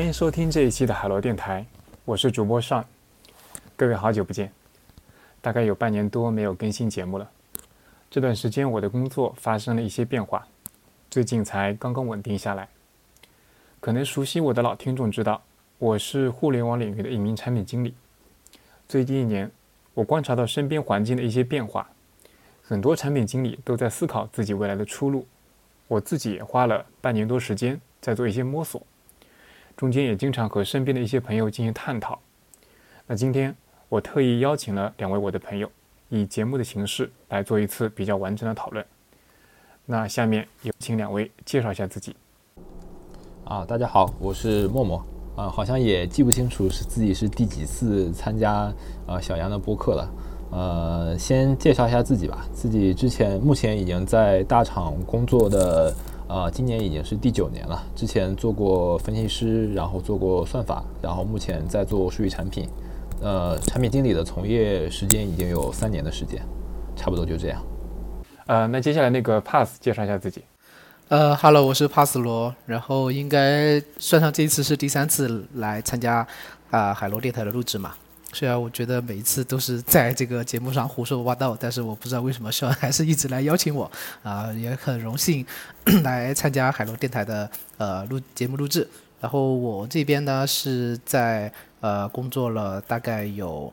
欢迎收听这一期的海螺电台，我是主播尚。各位好久不见，大概有半年多没有更新节目了。这段时间我的工作发生了一些变化，最近才刚刚稳定下来。可能熟悉我的老听众知道，我是互联网领域的一名产品经理。最近一年，我观察到身边环境的一些变化，很多产品经理都在思考自己未来的出路。我自己也花了半年多时间在做一些摸索，中间也经常和身边的一些朋友进行探讨。那今天我特意邀请了两位我的朋友，以节目的形式来做一次比较完整的讨论。那下面有请两位介绍一下自己。啊，大家好，我是默默。啊，好像也记不清楚是自己是第几次参加呃小杨的播客了。呃，先介绍一下自己吧。自己之前目前已经在大厂工作的，呃，今年已经是第九年了。之前做过分析师，然后做过算法，然后目前在做数据产品。呃，产品经理的从业时间已经有三年的时间，差不多就这样。呃，那接下来那个 Pass 介绍一下自己。呃，Hello，我是帕斯罗，然后应该算上这一次是第三次来参加啊海螺电台的录制嘛。虽然我觉得每一次都是在这个节目上胡说八道，但是我不知道为什么肖恩还是一直来邀请我，啊，也很荣幸 来参加海螺电台的呃录节目录制。然后我这边呢是在呃工作了大概有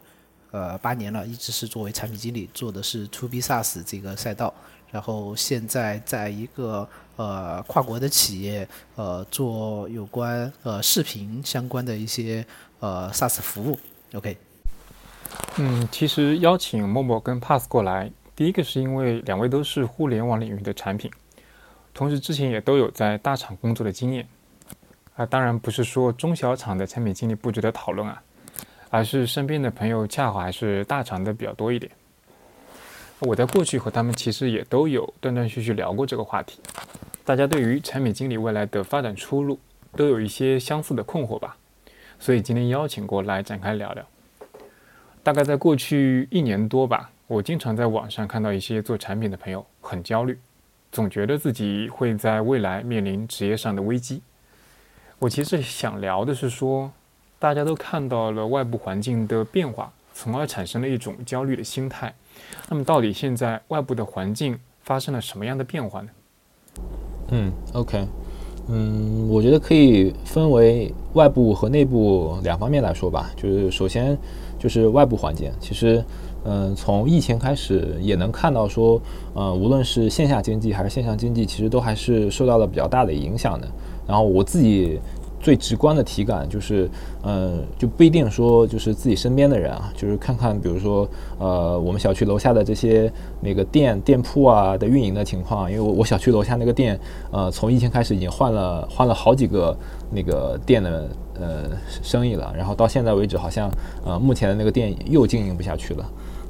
呃八年了，一直是作为产品经理，做的是 To B SaaS 这个赛道。然后现在在一个呃跨国的企业呃做有关呃视频相关的一些呃 SaaS 服务，OK。嗯，其实邀请默默跟 Pass 过来，第一个是因为两位都是互联网领域的产品，同时之前也都有在大厂工作的经验。啊，当然不是说中小厂的产品经理不值得讨论啊，而是身边的朋友恰好还是大厂的比较多一点。我在过去和他们其实也都有断断续续聊过这个话题，大家对于产品经理未来的发展出路都有一些相似的困惑吧，所以今天邀请过来展开聊聊。大概在过去一年多吧，我经常在网上看到一些做产品的朋友很焦虑，总觉得自己会在未来面临职业上的危机。我其实想聊的是说，大家都看到了外部环境的变化，从而产生了一种焦虑的心态。那么，到底现在外部的环境发生了什么样的变化呢？嗯，OK，嗯，我觉得可以分为外部和内部两方面来说吧。就是首先。就是外部环境，其实，嗯，从疫情开始也能看到说，呃，无论是线下经济还是线上经济，其实都还是受到了比较大的影响的。然后我自己最直观的体感就是，嗯，就不一定说就是自己身边的人啊，就是看看，比如说，呃，我们小区楼下的这些那个店店铺啊的运营的情况，因为我我小区楼下那个店，呃，从疫情开始已经换了换了好几个那个店的。呃，生意了，然后到现在为止，好像呃，目前的那个店又经营不下去了。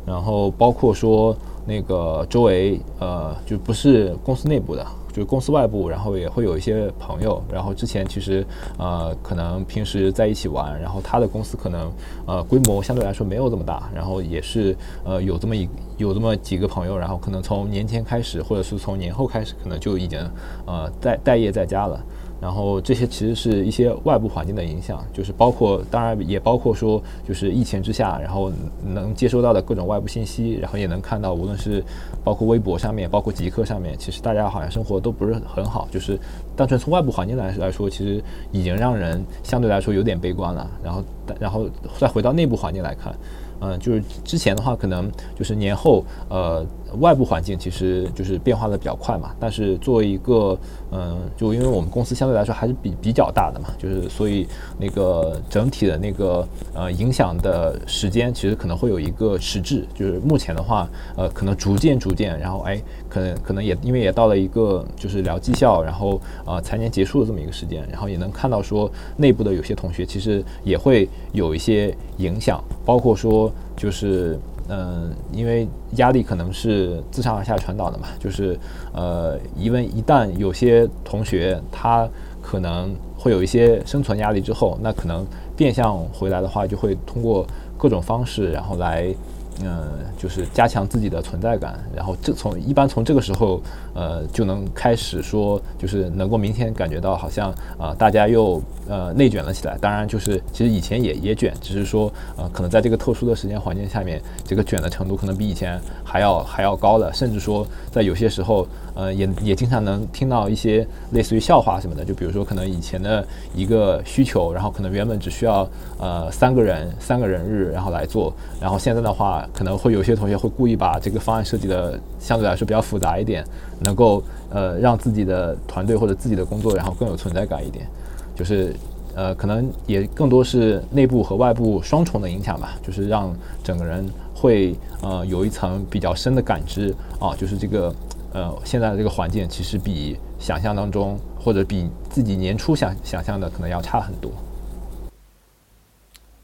然后包括说那个周围呃，就不是公司内部的，就是公司外部，然后也会有一些朋友。然后之前其实呃，可能平时在一起玩，然后他的公司可能呃规模相对来说没有这么大，然后也是呃有这么一有这么几个朋友，然后可能从年前开始，或者是从年后开始，可能就已经呃待待业在家了。然后这些其实是一些外部环境的影响，就是包括，当然也包括说，就是疫情之下，然后能接收到的各种外部信息，然后也能看到，无论是包括微博上面，包括极客上面，其实大家好像生活都不是很好，就是单纯从外部环境来来说，其实已经让人相对来说有点悲观了。然后，然后再回到内部环境来看。嗯，就是之前的话，可能就是年后，呃，外部环境其实就是变化的比较快嘛。但是作为一个，嗯，就因为我们公司相对来说还是比比较大的嘛，就是所以那个整体的那个呃影响的时间，其实可能会有一个迟滞。就是目前的话，呃，可能逐渐逐渐，然后哎，可能可能也因为也到了一个就是聊绩效，然后呃财年结束的这么一个时间，然后也能看到说内部的有些同学其实也会有一些影响，包括说。就是，嗯，因为压力可能是自上而下传导的嘛，就是，呃，因为一旦有些同学他可能会有一些生存压力之后，那可能变相回来的话，就会通过各种方式，然后来，嗯，就是加强自己的存在感，然后这从一般从这个时候，呃，就能开始说，就是能够明显感觉到好像啊，大家又呃内卷了起来。当然，就是其实以前也也卷，只是说呃，可能在这个特殊的时间环境下面，这个卷的程度可能比以前还要还要高了，甚至说在有些时候，呃，也也经常能听到一些类似于笑话什么的，就比如说可能以前的一个需求，然后可能原本只需要呃三个人三个人日然后来做，然后现在的话。可能会有些同学会故意把这个方案设计的相对来说比较复杂一点，能够呃让自己的团队或者自己的工作然后更有存在感一点，就是呃可能也更多是内部和外部双重的影响吧，就是让整个人会呃有一层比较深的感知。啊，就是这个呃现在的这个环境其实比想象当中或者比自己年初想想象的可能要差很多。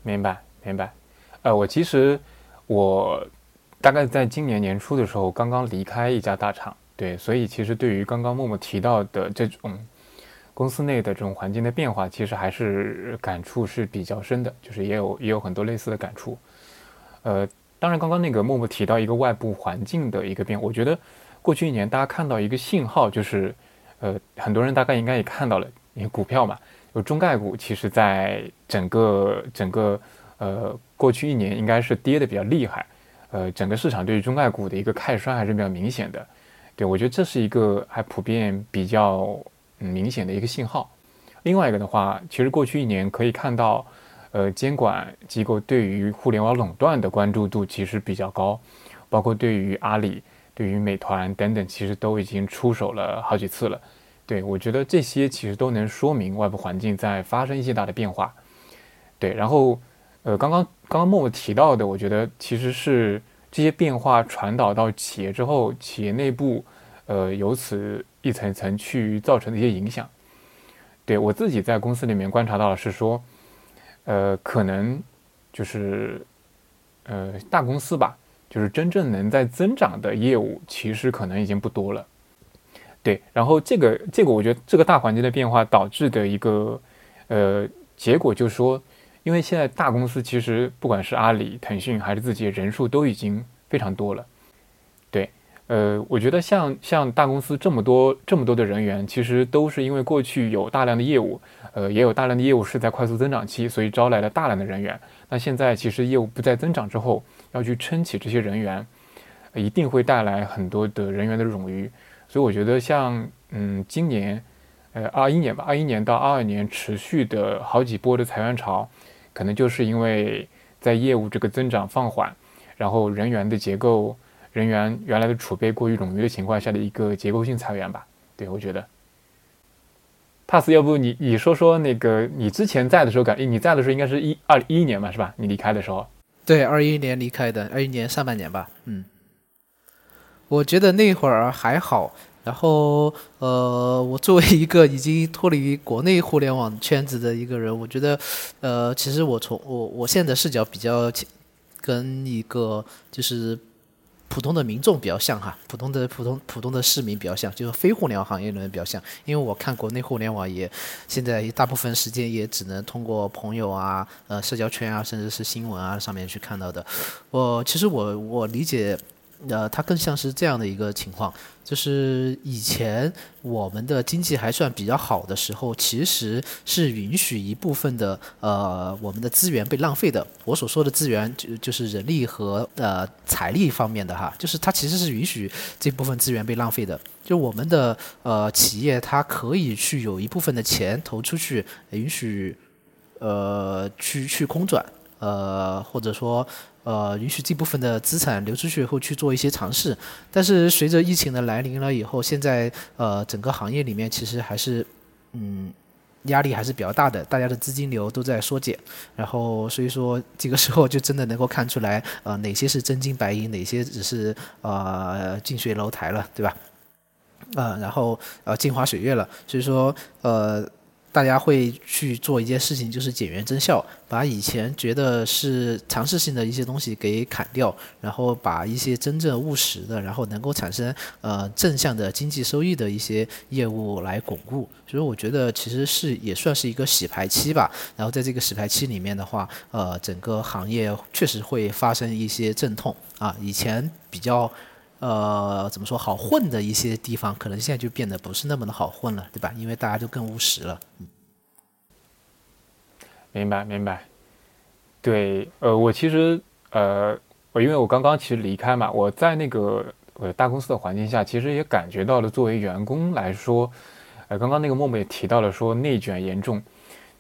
明白明白，呃我其实。我大概在今年年初的时候刚刚离开一家大厂，对，所以其实对于刚刚默默提到的这种公司内的这种环境的变化，其实还是感触是比较深的，就是也有也有很多类似的感触。呃，当然刚刚那个默默提到一个外部环境的一个变，我觉得过去一年大家看到一个信号，就是呃很多人大概应该也看到了，因为股票嘛，有中概股，其实在整个整个。呃，过去一年应该是跌的比较厉害，呃，整个市场对于中概股的一个看衰还是比较明显的，对我觉得这是一个还普遍比较明显的一个信号。另外一个的话，其实过去一年可以看到，呃，监管机构对于互联网垄断的关注度其实比较高，包括对于阿里、对于美团等等，其实都已经出手了好几次了。对我觉得这些其实都能说明外部环境在发生一些大的变化。对，然后。呃，刚刚刚刚默默提到的，我觉得其实是这些变化传导到企业之后，企业内部，呃，由此一层一层去造成的一些影响。对我自己在公司里面观察到的是说，呃，可能就是呃大公司吧，就是真正能在增长的业务，其实可能已经不多了。对，然后这个这个，我觉得这个大环境的变化导致的一个呃结果就是说。因为现在大公司其实不管是阿里、腾讯还是自己，人数都已经非常多了。对，呃，我觉得像像大公司这么多这么多的人员，其实都是因为过去有大量的业务，呃，也有大量的业务是在快速增长期，所以招来了大量的人员。那现在其实业务不再增长之后，要去撑起这些人员，一定会带来很多的人员的冗余。所以我觉得像嗯，今年，呃，二一年吧，二一年到二二年持续的好几波的裁员潮。可能就是因为在业务这个增长放缓，然后人员的结构、人员原来的储备过于冗余的情况下的一个结构性裁员吧。对我觉得，Pass，要不你你说说那个你之前在的时候感，你在的时候应该是一二一一年嘛，是吧？你离开的时候，对，二一年离开的，二一年上半年吧。嗯，我觉得那会儿还好。然后，呃，我作为一个已经脱离国内互联网圈子的一个人，我觉得，呃，其实我从我我现在视角比较跟一个就是普通的民众比较像哈，普通的普通普通的市民比较像，就是非互联网行业的人比较像，因为我看国内互联网也现在大部分时间也只能通过朋友啊、呃社交圈啊，甚至是新闻啊上面去看到的。我其实我我理解。呃，它更像是这样的一个情况，就是以前我们的经济还算比较好的时候，其实是允许一部分的呃我们的资源被浪费的。我所说的资源就就是人力和呃财力方面的哈，就是它其实是允许这部分资源被浪费的。就我们的呃企业，它可以去有一部分的钱投出去，允许呃去去空转，呃或者说。呃，允许这部分的资产流出去以后去做一些尝试，但是随着疫情的来临了以后，现在呃整个行业里面其实还是嗯压力还是比较大的，大家的资金流都在缩减，然后所以说这个时候就真的能够看出来呃哪些是真金白银，哪些只是呃近水楼台了，对吧？呃，然后呃镜花水月了，所以说呃。大家会去做一件事情，就是减员增效，把以前觉得是尝试性的一些东西给砍掉，然后把一些真正务实的，然后能够产生呃正向的经济收益的一些业务来巩固。所以我觉得其实是也算是一个洗牌期吧。然后在这个洗牌期里面的话，呃，整个行业确实会发生一些阵痛啊。以前比较。呃，怎么说好混的一些地方，可能现在就变得不是那么的好混了，对吧？因为大家就更务实了。明白明白。对，呃，我其实呃，我因为我刚刚其实离开嘛，我在那个呃大公司的环境下，其实也感觉到了，作为员工来说，呃，刚刚那个默默也提到了说内卷严重，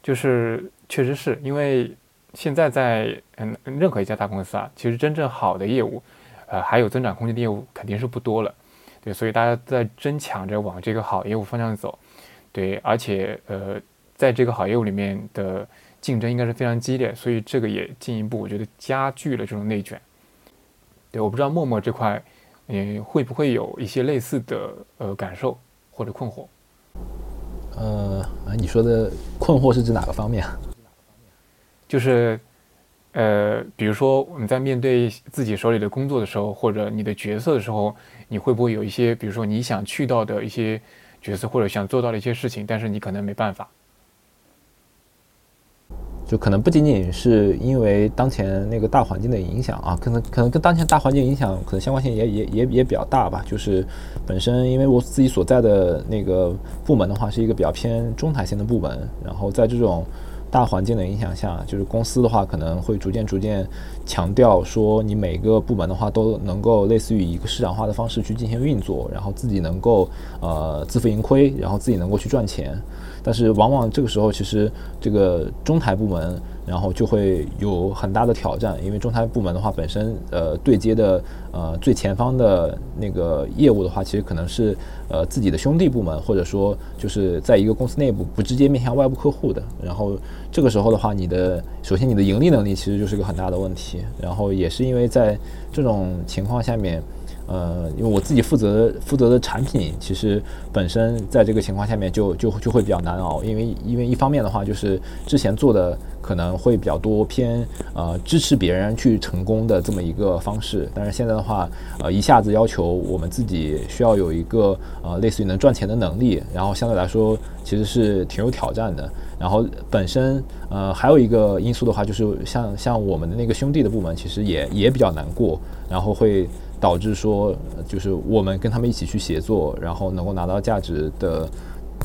就是确实是因为现在在嗯任何一家大公司啊，其实真正好的业务。呃，还有增长空间的业务肯定是不多了，对，所以大家在争抢着往这个好业务方向走，对，而且呃，在这个好业务里面的竞争应该是非常激烈，所以这个也进一步我觉得加剧了这种内卷。对，我不知道陌陌这块，嗯，会不会有一些类似的呃感受或者困惑？呃，你说的困惑是指哪个方面？就是。呃，比如说我们在面对自己手里的工作的时候，或者你的角色的时候，你会不会有一些，比如说你想去到的一些角色，或者想做到的一些事情，但是你可能没办法？就可能不仅仅是因为当前那个大环境的影响啊，可能可能跟当前大环境影响可能相关性也也也也比较大吧。就是本身因为我自己所在的那个部门的话，是一个比较偏中台型的部门，然后在这种。大环境的影响下，就是公司的话可能会逐渐逐渐强调说，你每个部门的话都能够类似于一个市场化的方式去进行运作，然后自己能够呃自负盈亏，然后自己能够去赚钱。但是往往这个时候，其实这个中台部门。然后就会有很大的挑战，因为中台部门的话，本身呃对接的呃最前方的那个业务的话，其实可能是呃自己的兄弟部门，或者说就是在一个公司内部不直接面向外部客户的。然后这个时候的话，你的首先你的盈利能力其实就是个很大的问题。然后也是因为在这种情况下面。呃，因为我自己负责负责的产品，其实本身在这个情况下面就就就会比较难熬，因为因为一方面的话，就是之前做的可能会比较多偏呃支持别人去成功的这么一个方式，但是现在的话，呃一下子要求我们自己需要有一个呃类似于能赚钱的能力，然后相对来说其实是挺有挑战的。然后本身呃还有一个因素的话，就是像像我们的那个兄弟的部门，其实也也比较难过，然后会。导致说，就是我们跟他们一起去协作，然后能够拿到价值的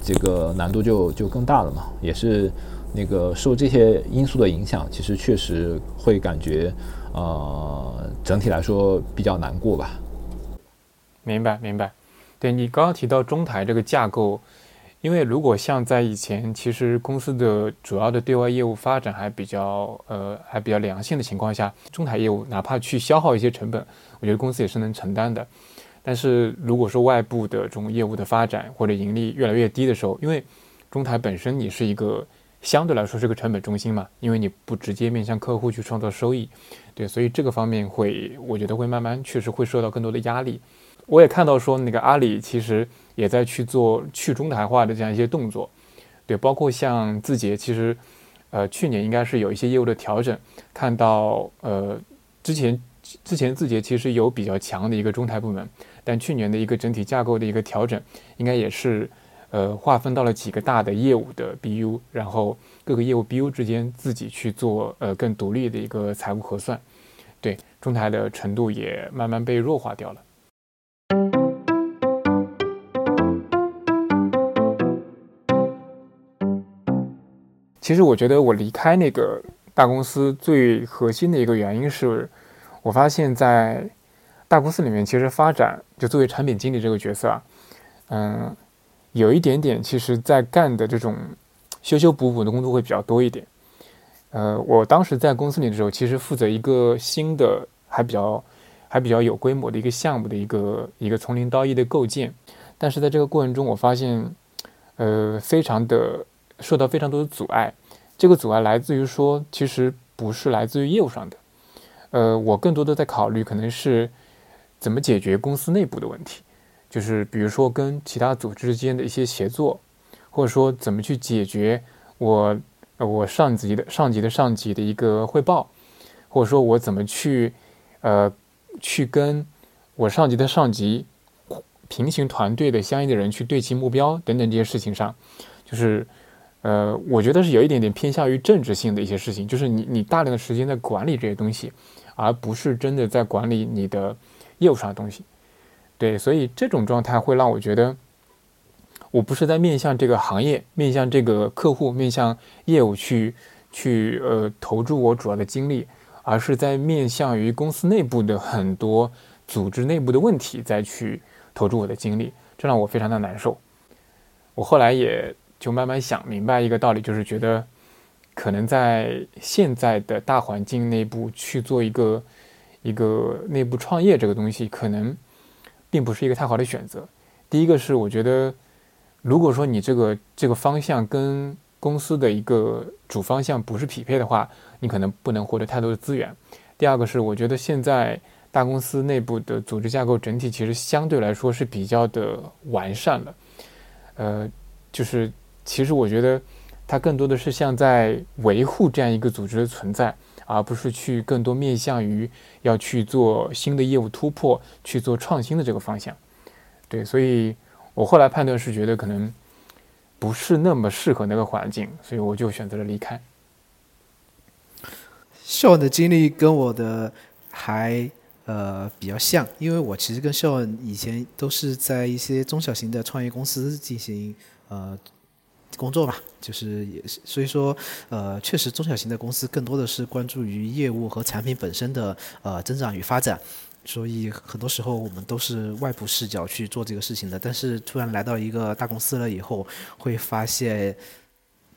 这个难度就就更大了嘛。也是那个受这些因素的影响，其实确实会感觉，呃，整体来说比较难过吧。明白，明白。对你刚刚提到中台这个架构。因为如果像在以前，其实公司的主要的对外业务发展还比较呃还比较良性的情况下，中台业务哪怕去消耗一些成本，我觉得公司也是能承担的。但是如果说外部的这种业务的发展或者盈利越来越低的时候，因为中台本身你是一个相对来说是个成本中心嘛，因为你不直接面向客户去创造收益，对，所以这个方面会我觉得会慢慢确实会受到更多的压力。我也看到说那个阿里其实。也在去做去中台化的这样一些动作，对，包括像字节，其实，呃，去年应该是有一些业务的调整，看到，呃，之前之前字节其实有比较强的一个中台部门，但去年的一个整体架构的一个调整，应该也是，呃，划分到了几个大的业务的 BU，然后各个业务 BU 之间自己去做，呃，更独立的一个财务核算，对，中台的程度也慢慢被弱化掉了。其实我觉得我离开那个大公司最核心的一个原因是，我发现，在大公司里面，其实发展就作为产品经理这个角色啊，嗯，有一点点，其实在干的这种修修补补的工作会比较多一点。呃，我当时在公司里的时候，其实负责一个新的还比较还比较有规模的一个项目的一个一个从零到一的构建，但是在这个过程中，我发现，呃，非常的。受到非常多的阻碍，这个阻碍来自于说，其实不是来自于业务上的，呃，我更多的在考虑可能是怎么解决公司内部的问题，就是比如说跟其他组织之间的一些协作，或者说怎么去解决我我上级的上级的上级的一个汇报，或者说我怎么去呃去跟我上级的上级平行团队的相应的人去对齐目标等等这些事情上，就是呃我觉得是有一点点偏向于政治性的一些事情，就是你你大量的时间在管理这些东西，而不是真的在管理你的业务上的东西。对，所以这种状态会让我觉得，我不是在面向这个行业、面向这个客户、面向业务去去呃投注我主要的精力，而是在面向于公司内部的很多组织内部的问题再去投注我的精力，这让我非常的难受。我后来也就慢慢想明白一个道理，就是觉得可能在现在的大环境内部去做一个一个内部创业这个东西，可能。并不是一个太好的选择。第一个是，我觉得，如果说你这个这个方向跟公司的一个主方向不是匹配的话，你可能不能获得太多的资源。第二个是，我觉得现在大公司内部的组织架构整体其实相对来说是比较的完善了。呃，就是其实我觉得它更多的是像在维护这样一个组织的存在。而不是去更多面向于要去做新的业务突破、去做创新的这个方向，对，所以我后来判断是觉得可能不是那么适合那个环境，所以我就选择了离开。秀恩的经历跟我的还呃比较像，因为我其实跟秀恩以前都是在一些中小型的创业公司进行呃。工作吧，就是也是，所以说，呃，确实中小型的公司更多的是关注于业务和产品本身的呃增长与发展，所以很多时候我们都是外部视角去做这个事情的。但是突然来到一个大公司了以后，会发现。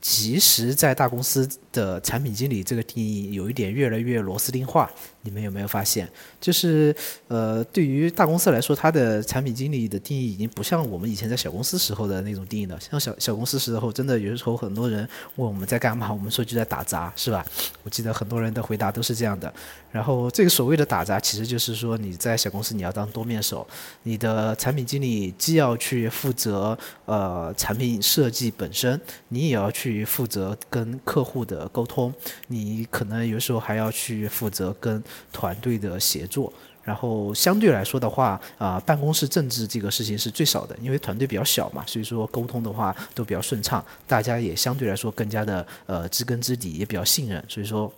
其实，在大公司的产品经理这个定义有一点越来越螺丝钉化，你们有没有发现？就是，呃，对于大公司来说，它的产品经理的定义已经不像我们以前在小公司时候的那种定义了。像小小公司时候，真的有时候很多人问我们在干嘛，我们说就在打杂，是吧？我记得很多人的回答都是这样的。然后，这个所谓的打杂，其实就是说你在小公司你要当多面手，你的产品经理既要去负责呃产品设计本身，你也要。去负责跟客户的沟通，你可能有时候还要去负责跟团队的协作。然后相对来说的话，啊，办公室政治这个事情是最少的，因为团队比较小嘛，所以说沟通的话都比较顺畅，大家也相对来说更加的呃知根知底，也比较信任，所以说。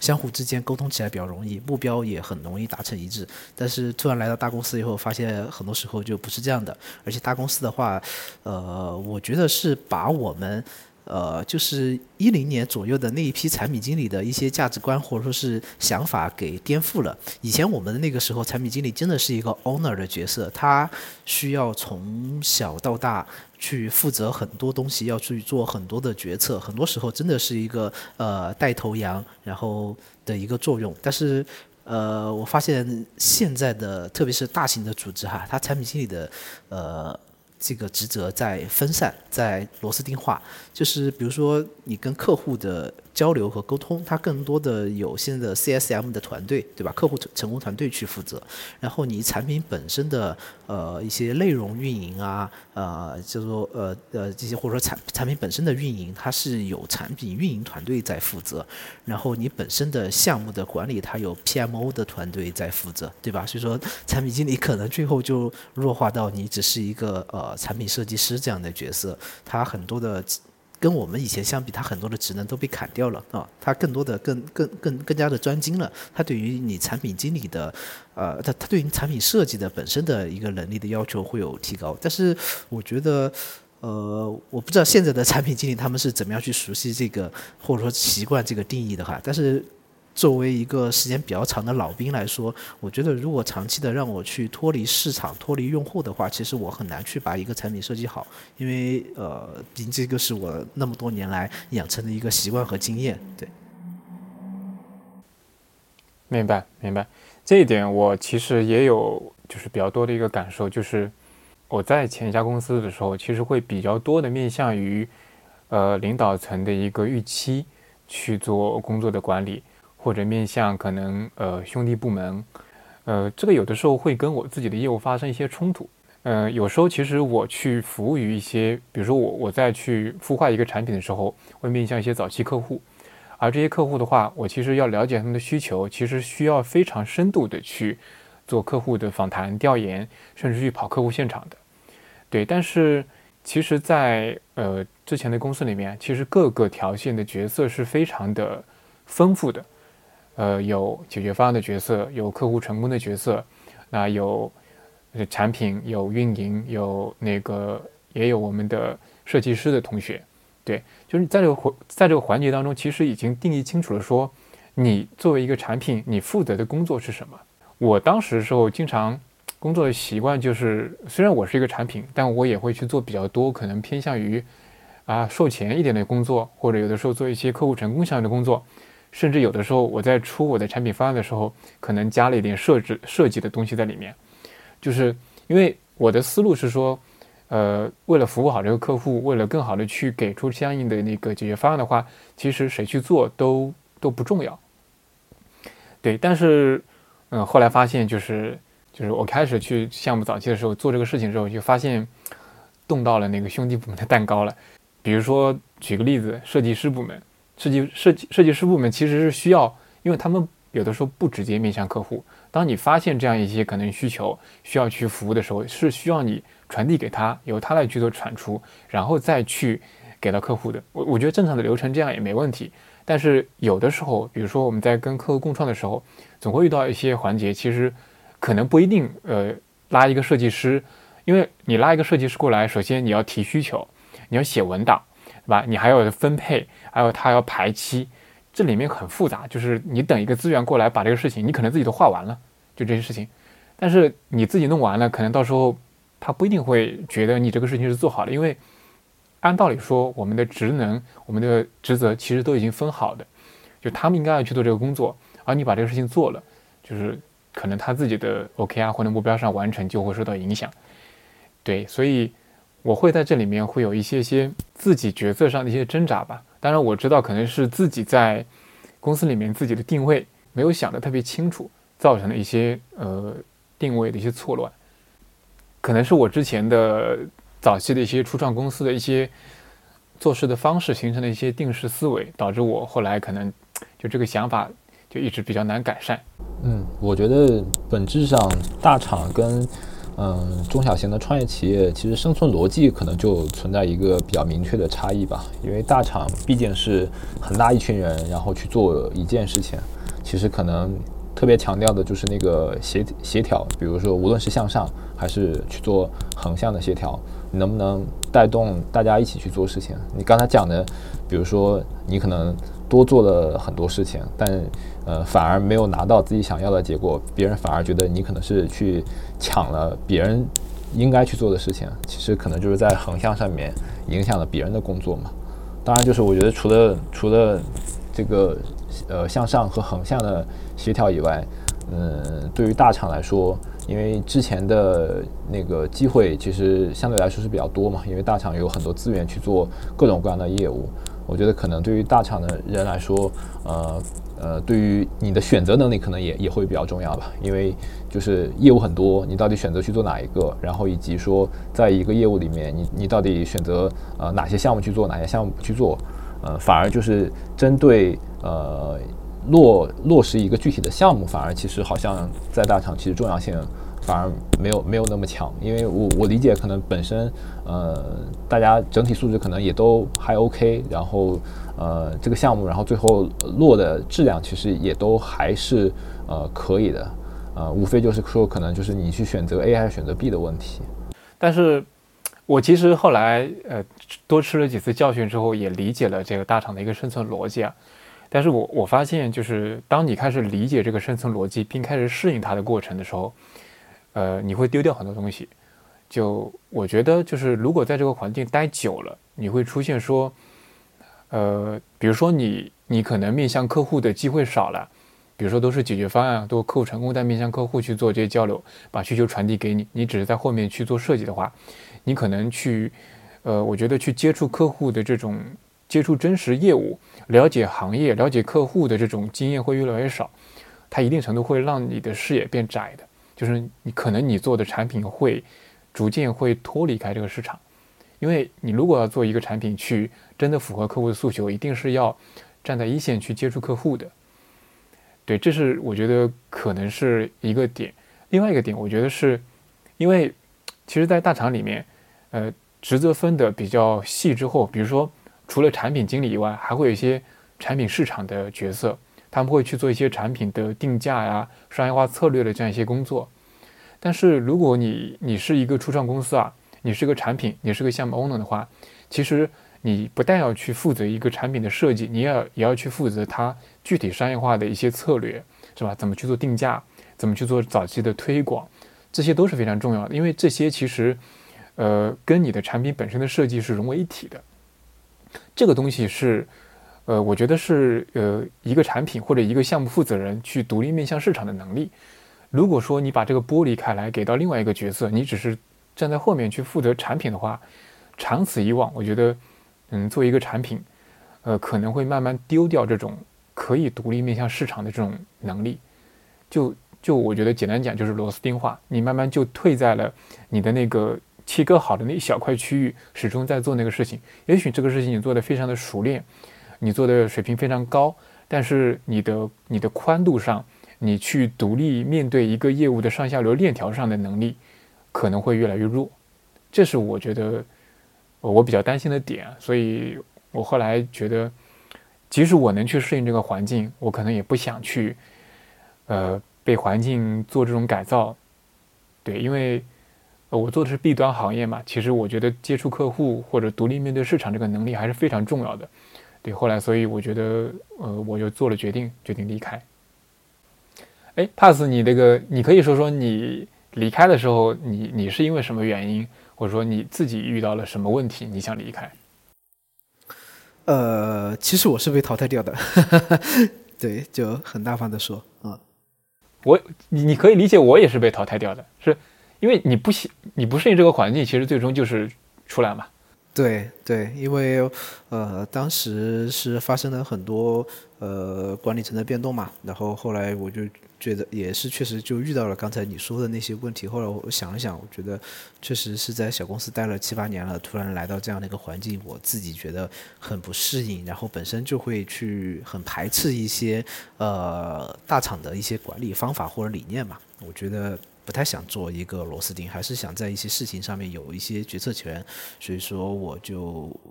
相互之间沟通起来比较容易，目标也很容易达成一致。但是突然来到大公司以后，发现很多时候就不是这样的。而且大公司的话，呃，我觉得是把我们。呃，就是一零年左右的那一批产品经理的一些价值观或者说是想法给颠覆了。以前我们那个时候，产品经理真的是一个 owner 的角色，他需要从小到大去负责很多东西，要去做很多的决策，很多时候真的是一个呃带头羊，然后的一个作用。但是呃，我发现现在的特别是大型的组织哈，它产品经理的呃。这个职责在分散，在螺丝钉化，就是比如说你跟客户的。交流和沟通，它更多的有现在的 CSM 的团队，对吧？客户成功团队去负责。然后你产品本身的呃一些内容运营啊，呃就说呃呃这些或者说产产品本身的运营，它是有产品运营团队在负责。然后你本身的项目的管理，它有 PMO 的团队在负责，对吧？所以说产品经理可能最后就弱化到你只是一个呃产品设计师这样的角色，他很多的。跟我们以前相比，他很多的职能都被砍掉了啊，他更多的更更更更加的专精了。他对于你产品经理的，呃，他他对于产品设计的本身的一个能力的要求会有提高。但是我觉得，呃，我不知道现在的产品经理他们是怎么样去熟悉这个，或者说习惯这个定义的哈。但是。作为一个时间比较长的老兵来说，我觉得如果长期的让我去脱离市场、脱离用户的话，其实我很难去把一个产品设计好，因为呃，毕竟这个是我那么多年来养成的一个习惯和经验。对，明白明白，这一点我其实也有就是比较多的一个感受，就是我在前一家公司的时候，其实会比较多的面向于呃领导层的一个预期去做工作的管理。或者面向可能呃兄弟部门，呃这个有的时候会跟我自己的业务发生一些冲突，呃，有时候其实我去服务于一些，比如说我我在去孵化一个产品的时候，会面向一些早期客户，而这些客户的话，我其实要了解他们的需求，其实需要非常深度的去做客户的访谈调研，甚至去跑客户现场的。对，但是其实，在呃之前的公司里面，其实各个条线的角色是非常的丰富的，呃，有解决方案的角色，有客户成功的角色，那有产品，有运营，有那个也有我们的设计师的同学，对，就是在这个环在这个环节当中，其实已经定义清楚了，说你作为一个产品，你负责的工作是什么。我当时的时候经常。工作的习惯就是，虽然我是一个产品，但我也会去做比较多，可能偏向于啊售前一点的工作，或者有的时候做一些客户成功相关的工作，甚至有的时候我在出我的产品方案的时候，可能加了一点设置设计的东西在里面。就是因为我的思路是说，呃，为了服务好这个客户，为了更好的去给出相应的那个解决方案的话，其实谁去做都都不重要。对，但是嗯，后来发现就是。就是我开始去项目早期的时候做这个事情之后，就发现动到了那个兄弟部门的蛋糕了。比如说，举个例子，设计师部门，设计设计设计师部门其实是需要，因为他们有的时候不直接面向客户。当你发现这样一些可能需求需要去服务的时候，是需要你传递给他，由他来去做产出，然后再去给到客户的。我我觉得正常的流程这样也没问题。但是有的时候，比如说我们在跟客户共创的时候，总会遇到一些环节，其实。可能不一定，呃，拉一个设计师，因为你拉一个设计师过来，首先你要提需求，你要写文档，对吧？你还要分配，还有他要排期，这里面很复杂。就是你等一个资源过来，把这个事情，你可能自己都画完了，就这些事情，但是你自己弄完了，可能到时候他不一定会觉得你这个事情是做好的，因为按道理说，我们的职能、我们的职责其实都已经分好的，就他们应该要去做这个工作，而你把这个事情做了，就是。可能他自己的 OKR 或者目标上完成就会受到影响，对，所以我会在这里面会有一些些自己角色上的一些挣扎吧。当然我知道可能是自己在公司里面自己的定位没有想得特别清楚，造成了一些呃定位的一些错乱，可能是我之前的早期的一些初创公司的一些做事的方式形成的一些定式思维，导致我后来可能就这个想法。就一直比较难改善。嗯，我觉得本质上大厂跟嗯中小型的创业企业其实生存逻辑可能就存在一个比较明确的差异吧。因为大厂毕竟是很大一群人，然后去做一件事情，其实可能特别强调的就是那个协协调。比如说，无论是向上还是去做横向的协调，能不能带动大家一起去做事情？你刚才讲的，比如说你可能。多做了很多事情，但呃反而没有拿到自己想要的结果，别人反而觉得你可能是去抢了别人应该去做的事情，其实可能就是在横向上面影响了别人的工作嘛。当然，就是我觉得除了除了这个呃向上和横向的协调以外，嗯，对于大厂来说，因为之前的那个机会其实相对来说是比较多嘛，因为大厂有很多资源去做各种各样的业务。我觉得可能对于大厂的人来说，呃呃，对于你的选择能力可能也也会比较重要吧，因为就是业务很多，你到底选择去做哪一个，然后以及说在一个业务里面，你你到底选择呃哪些项目去做，哪些项目不去做，呃，反而就是针对呃落落实一个具体的项目，反而其实好像在大厂其实重要性。反而没有没有那么强，因为我我理解可能本身，呃，大家整体素质可能也都还 OK，然后呃这个项目，然后最后落的质量其实也都还是呃可以的，呃无非就是说可能就是你去选择 A 还是选择 B 的问题。但是，我其实后来呃多吃了几次教训之后，也理解了这个大厂的一个生存逻辑啊。但是我我发现就是当你开始理解这个生存逻辑，并开始适应它的过程的时候。呃，你会丢掉很多东西。就我觉得，就是如果在这个环境待久了，你会出现说，呃，比如说你你可能面向客户的机会少了，比如说都是解决方案，都客户成功，但面向客户去做这些交流，把需求传递给你，你只是在后面去做设计的话，你可能去，呃，我觉得去接触客户的这种接触真实业务、了解行业、了解客户的这种经验会越来越少，它一定程度会让你的视野变窄的。就是你可能你做的产品会逐渐会脱离开这个市场，因为你如果要做一个产品去真的符合客户的诉求，一定是要站在一线去接触客户的。对，这是我觉得可能是一个点。另外一个点，我觉得是，因为其实，在大厂里面，呃，职责分的比较细之后，比如说除了产品经理以外，还会有一些产品市场的角色，他们会去做一些产品的定价呀、商业化策略的这样一些工作。但是如果你你是一个初创公司啊，你是个产品，你是个项目 owner 的话，其实你不但要去负责一个产品的设计，你也要也要去负责它具体商业化的一些策略，是吧？怎么去做定价？怎么去做早期的推广？这些都是非常重要的，因为这些其实，呃，跟你的产品本身的设计是融为一体的。这个东西是，呃，我觉得是呃一个产品或者一个项目负责人去独立面向市场的能力。如果说你把这个剥离开来给到另外一个角色，你只是站在后面去负责产品的话，长此以往，我觉得，嗯，做一个产品，呃，可能会慢慢丢掉这种可以独立面向市场的这种能力。就就我觉得简单讲就是螺丝钉化，你慢慢就退在了你的那个切割好的那一小块区域，始终在做那个事情。也许这个事情你做的非常的熟练，你做的水平非常高，但是你的你的宽度上，你去独立面对一个业务的上下游链条上的能力，可能会越来越弱。这是我觉得我比较担心的点。所以我后来觉得，即使我能去适应这个环境，我可能也不想去。呃，被环境做这种改造，对，因为我做的是 B 端行业嘛，其实我觉得接触客户或者独立面对市场这个能力还是非常重要的。对，后来所以我觉得，呃，我就做了决定，决定离开。哎，Pass，你这个，你可以说说你离开的时候，你你是因为什么原因，或者说你自己遇到了什么问题，你想离开？呃，其实我是被淘汰掉的，对，就很大方的说，啊。我你你可以理解，我也是被淘汰掉的，是因为你不喜你不适应这个环境，其实最终就是出来嘛。对对，因为呃当时是发生了很多呃管理层的变动嘛，然后后来我就。觉得也是，确实就遇到了刚才你说的那些问题。后来我想了想，我觉得确实是在小公司待了七八年了，突然来到这样的一个环境，我自己觉得很不适应，然后本身就会去很排斥一些呃大厂的一些管理方法或者理念嘛。我觉得不太想做一个螺丝钉，还是想在一些事情上面有一些决策权，所以说我就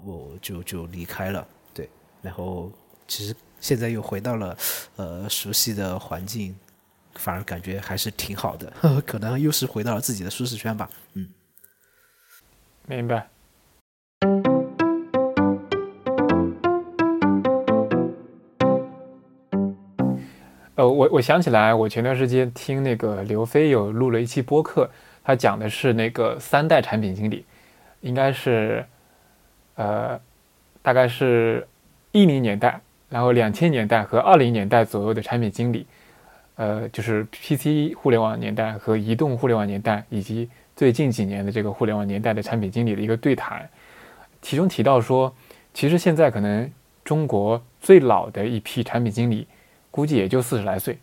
我就就离开了。对，然后其实现在又回到了呃熟悉的环境。反而感觉还是挺好的，可能又是回到了自己的舒适圈吧。嗯，明白。呃，我我想起来，我前段时间听那个刘飞有录了一期播客，他讲的是那个三代产品经理，应该是呃，大概是一零年代，然后两千年代和二零年代左右的产品经理。呃，就是 PC 互联网年代和移动互联网年代，以及最近几年的这个互联网年代的产品经理的一个对谈，其中提到说，其实现在可能中国最老的一批产品经理，估计也就四十来岁，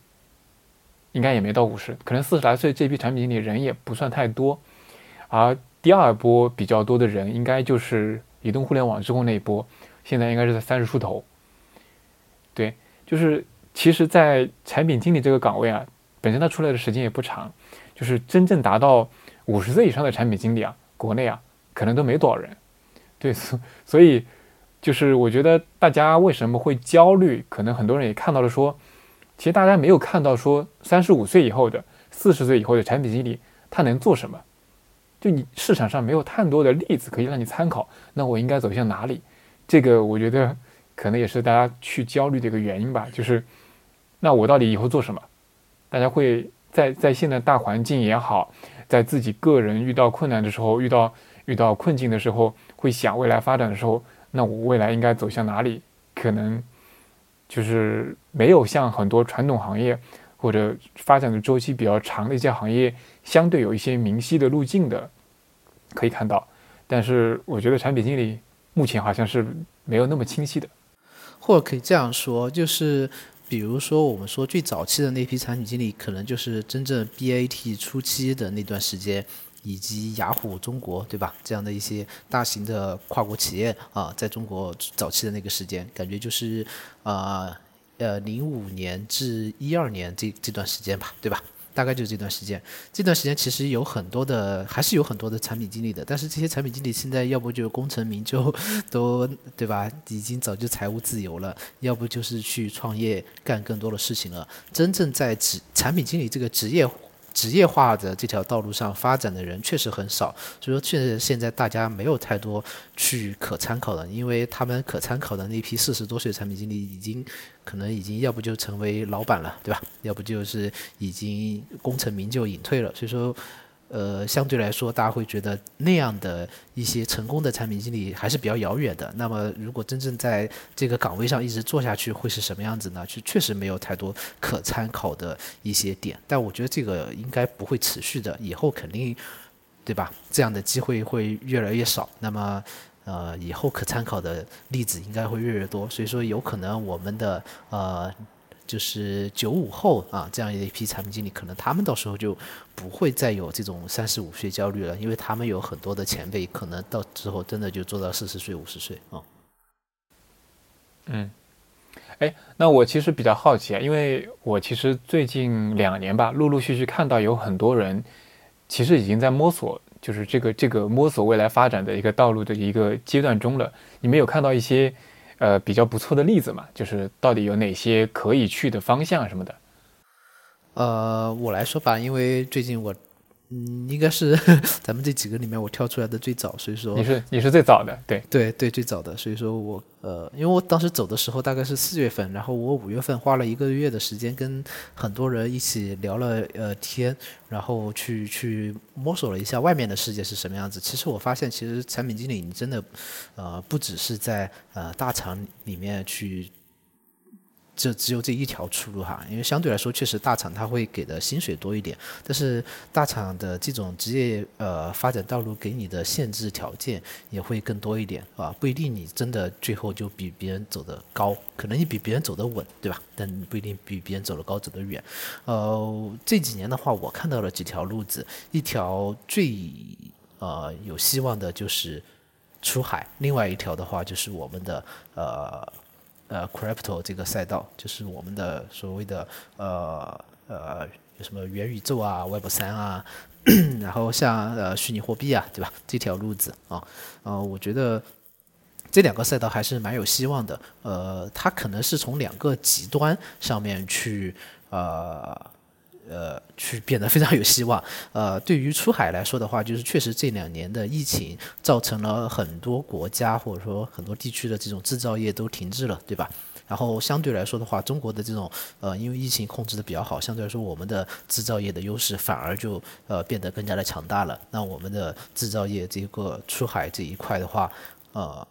应该也没到五十，可能四十来岁这批产品经理人也不算太多，而第二波比较多的人，应该就是移动互联网之后那一波，现在应该是在三十出头，对，就是。其实，在产品经理这个岗位啊，本身他出来的时间也不长，就是真正达到五十岁以上的产品经理啊，国内啊，可能都没多少人。对，所以就是我觉得大家为什么会焦虑？可能很多人也看到了，说其实大家没有看到说三十五岁以后的、四十岁以后的产品经理他能做什么，就你市场上没有太多的例子可以让你参考。那我应该走向哪里？这个我觉得可能也是大家去焦虑的一个原因吧，就是。那我到底以后做什么？大家会在在现在大环境也好，在自己个人遇到困难的时候，遇到遇到困境的时候，会想未来发展的时候，那我未来应该走向哪里？可能就是没有像很多传统行业或者发展的周期比较长的一些行业，相对有一些明晰的路径的可以看到。但是我觉得产品经理目前好像是没有那么清晰的，或者可以这样说，就是。比如说，我们说最早期的那批产品经理，可能就是真正 BAT 初期的那段时间，以及雅虎中国，对吧？这样的一些大型的跨国企业啊，在中国早期的那个时间，感觉就是啊呃零五年至一二年这这段时间吧，对吧？大概就是这段时间，这段时间其实有很多的，还是有很多的产品经理的，但是这些产品经理现在要不就功成名就，都对吧？已经早就财务自由了，要不就是去创业干更多的事情了。真正在职产品经理这个职业。职业化的这条道路上发展的人确实很少，所以说确实现在大家没有太多去可参考的，因为他们可参考的那批四十多岁产品经理已经可能已经要不就成为老板了，对吧？要不就是已经功成名就隐退了，所以说。呃，相对来说，大家会觉得那样的一些成功的产品经理还是比较遥远的。那么，如果真正在这个岗位上一直做下去，会是什么样子呢？就确实没有太多可参考的一些点。但我觉得这个应该不会持续的，以后肯定，对吧？这样的机会会越来越少。那么，呃，以后可参考的例子应该会越来越多。所以说，有可能我们的呃。就是九五后啊，这样一批产品经理，可能他们到时候就不会再有这种三十五岁焦虑了，因为他们有很多的前辈，可能到之后真的就做到四十岁、五十岁啊。嗯，哎，那我其实比较好奇啊，因为我其实最近两年吧，陆陆续续看到有很多人其实已经在摸索，就是这个这个摸索未来发展的一个道路的一个阶段中了。你们有看到一些？呃，比较不错的例子嘛，就是到底有哪些可以去的方向什么的。呃，我来说吧，因为最近我。嗯，应该是 咱们这几个里面我挑出来的最早，所以说你是你是最早的，对对对，最早的，所以说我呃，因为我当时走的时候大概是四月份，然后我五月份花了一个月的时间跟很多人一起聊了呃天，然后去去摸索了一下外面的世界是什么样子。其实我发现，其实产品经理你真的呃不只是在呃大厂里面去。就只有这一条出路哈，因为相对来说，确实大厂它会给的薪水多一点，但是大厂的这种职业呃发展道路给你的限制条件也会更多一点啊，不一定你真的最后就比别人走得高，可能你比别人走得稳，对吧？但不一定比别人走得高走得远。呃，这几年的话，我看到了几条路子，一条最呃有希望的就是出海，另外一条的话就是我们的呃。呃，crypto 这个赛道就是我们的所谓的呃呃，有什么元宇宙啊、Web 三啊，然后像呃虚拟货币啊，对吧？这条路子啊，呃，我觉得这两个赛道还是蛮有希望的。呃，它可能是从两个极端上面去呃。呃，去变得非常有希望。呃，对于出海来说的话，就是确实这两年的疫情造成了很多国家或者说很多地区的这种制造业都停滞了，对吧？然后相对来说的话，中国的这种呃，因为疫情控制的比较好，相对来说我们的制造业的优势反而就呃变得更加的强大了。那我们的制造业这个出海这一块的话，呃，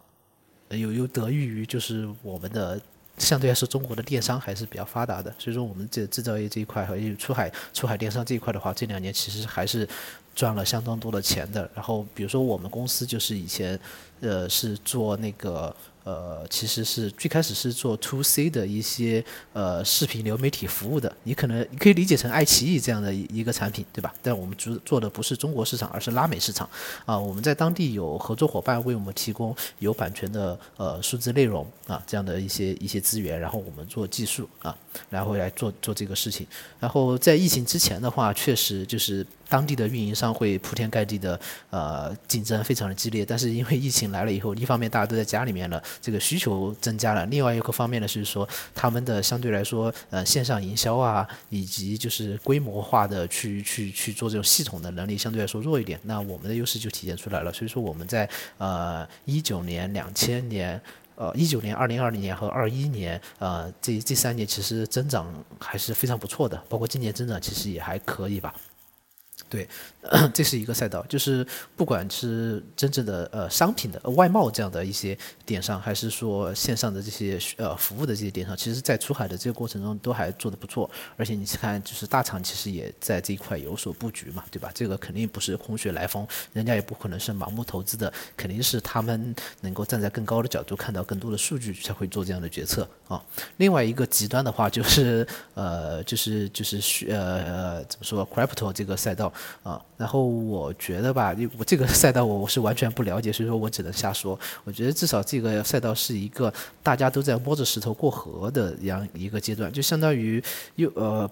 有有得益于就是我们的。相对来说，中国的电商还是比较发达的，所以说我们这制造业这一块和出海出海电商这一块的话，这两年其实还是赚了相当多的钱的。然后比如说我们公司就是以前呃是做那个。呃，其实是最开始是做 to C 的一些呃视频流媒体服务的，你可能你可以理解成爱奇艺这样的一个产品，对吧？但我们主做的不是中国市场，而是拉美市场。啊，我们在当地有合作伙伴为我们提供有版权的呃数字内容啊这样的一些一些资源，然后我们做技术啊，然后来做做这个事情。然后在疫情之前的话，确实就是。当地的运营商会铺天盖地的呃竞争非常的激烈，但是因为疫情来了以后，一方面大家都在家里面了，这个需求增加了；另外一个方面呢是说他们的相对来说呃线上营销啊，以及就是规模化的去去去做这种系统的能力相对来说弱一点，那我们的优势就体现出来了。所以说我们在呃一九年、两千年、呃一九年、二零二零年和二一年呃这这三年其实增长还是非常不错的，包括今年增长其实也还可以吧。对，这是一个赛道，就是不管是真正的呃商品的外贸这样的一些点上，还是说线上的这些呃服务的这些点上，其实，在出海的这个过程中都还做得不错。而且你去看，就是大厂其实也在这一块有所布局嘛，对吧？这个肯定不是空穴来风，人家也不可能是盲目投资的，肯定是他们能够站在更高的角度看到更多的数据才会做这样的决策啊。另外一个极端的话，就是呃，就是就是呃呃怎么说，crypto 这个赛道。啊。然后我觉得吧，我这个赛道我我是完全不了解，所以说我只能瞎说。我觉得至少这个赛道是一个大家都在摸着石头过河的样一个阶段，就相当于又呃。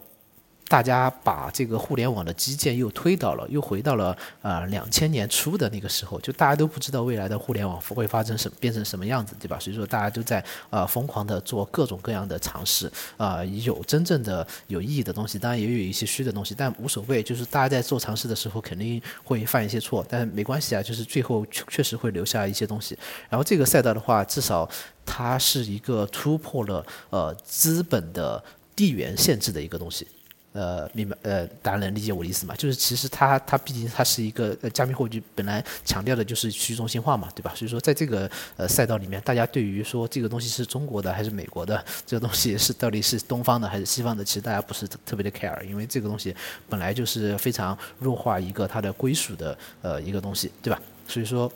大家把这个互联网的基建又推倒了，又回到了呃两千年初的那个时候，就大家都不知道未来的互联网会发生什么变成什么样子，对吧？所以说大家都在呃疯狂的做各种各样的尝试，啊，有真正的有意义的东西，当然也有一些虚的东西，但无所谓，就是大家在做尝试的时候肯定会犯一些错，但没关系啊，就是最后确实会留下一些东西。然后这个赛道的话，至少它是一个突破了呃资本的地缘限制的一个东西。呃，明白，呃，大家能理解我的意思吗？就是其实它它毕竟它是一个呃加密货币，本来强调的就是去中心化嘛，对吧？所以说在这个呃赛道里面，大家对于说这个东西是中国的还是美国的，这个东西是到底是东方的还是西方的，其实大家不是特别的 care，因为这个东西本来就是非常弱化一个它的归属的呃一个东西，对吧？所以说。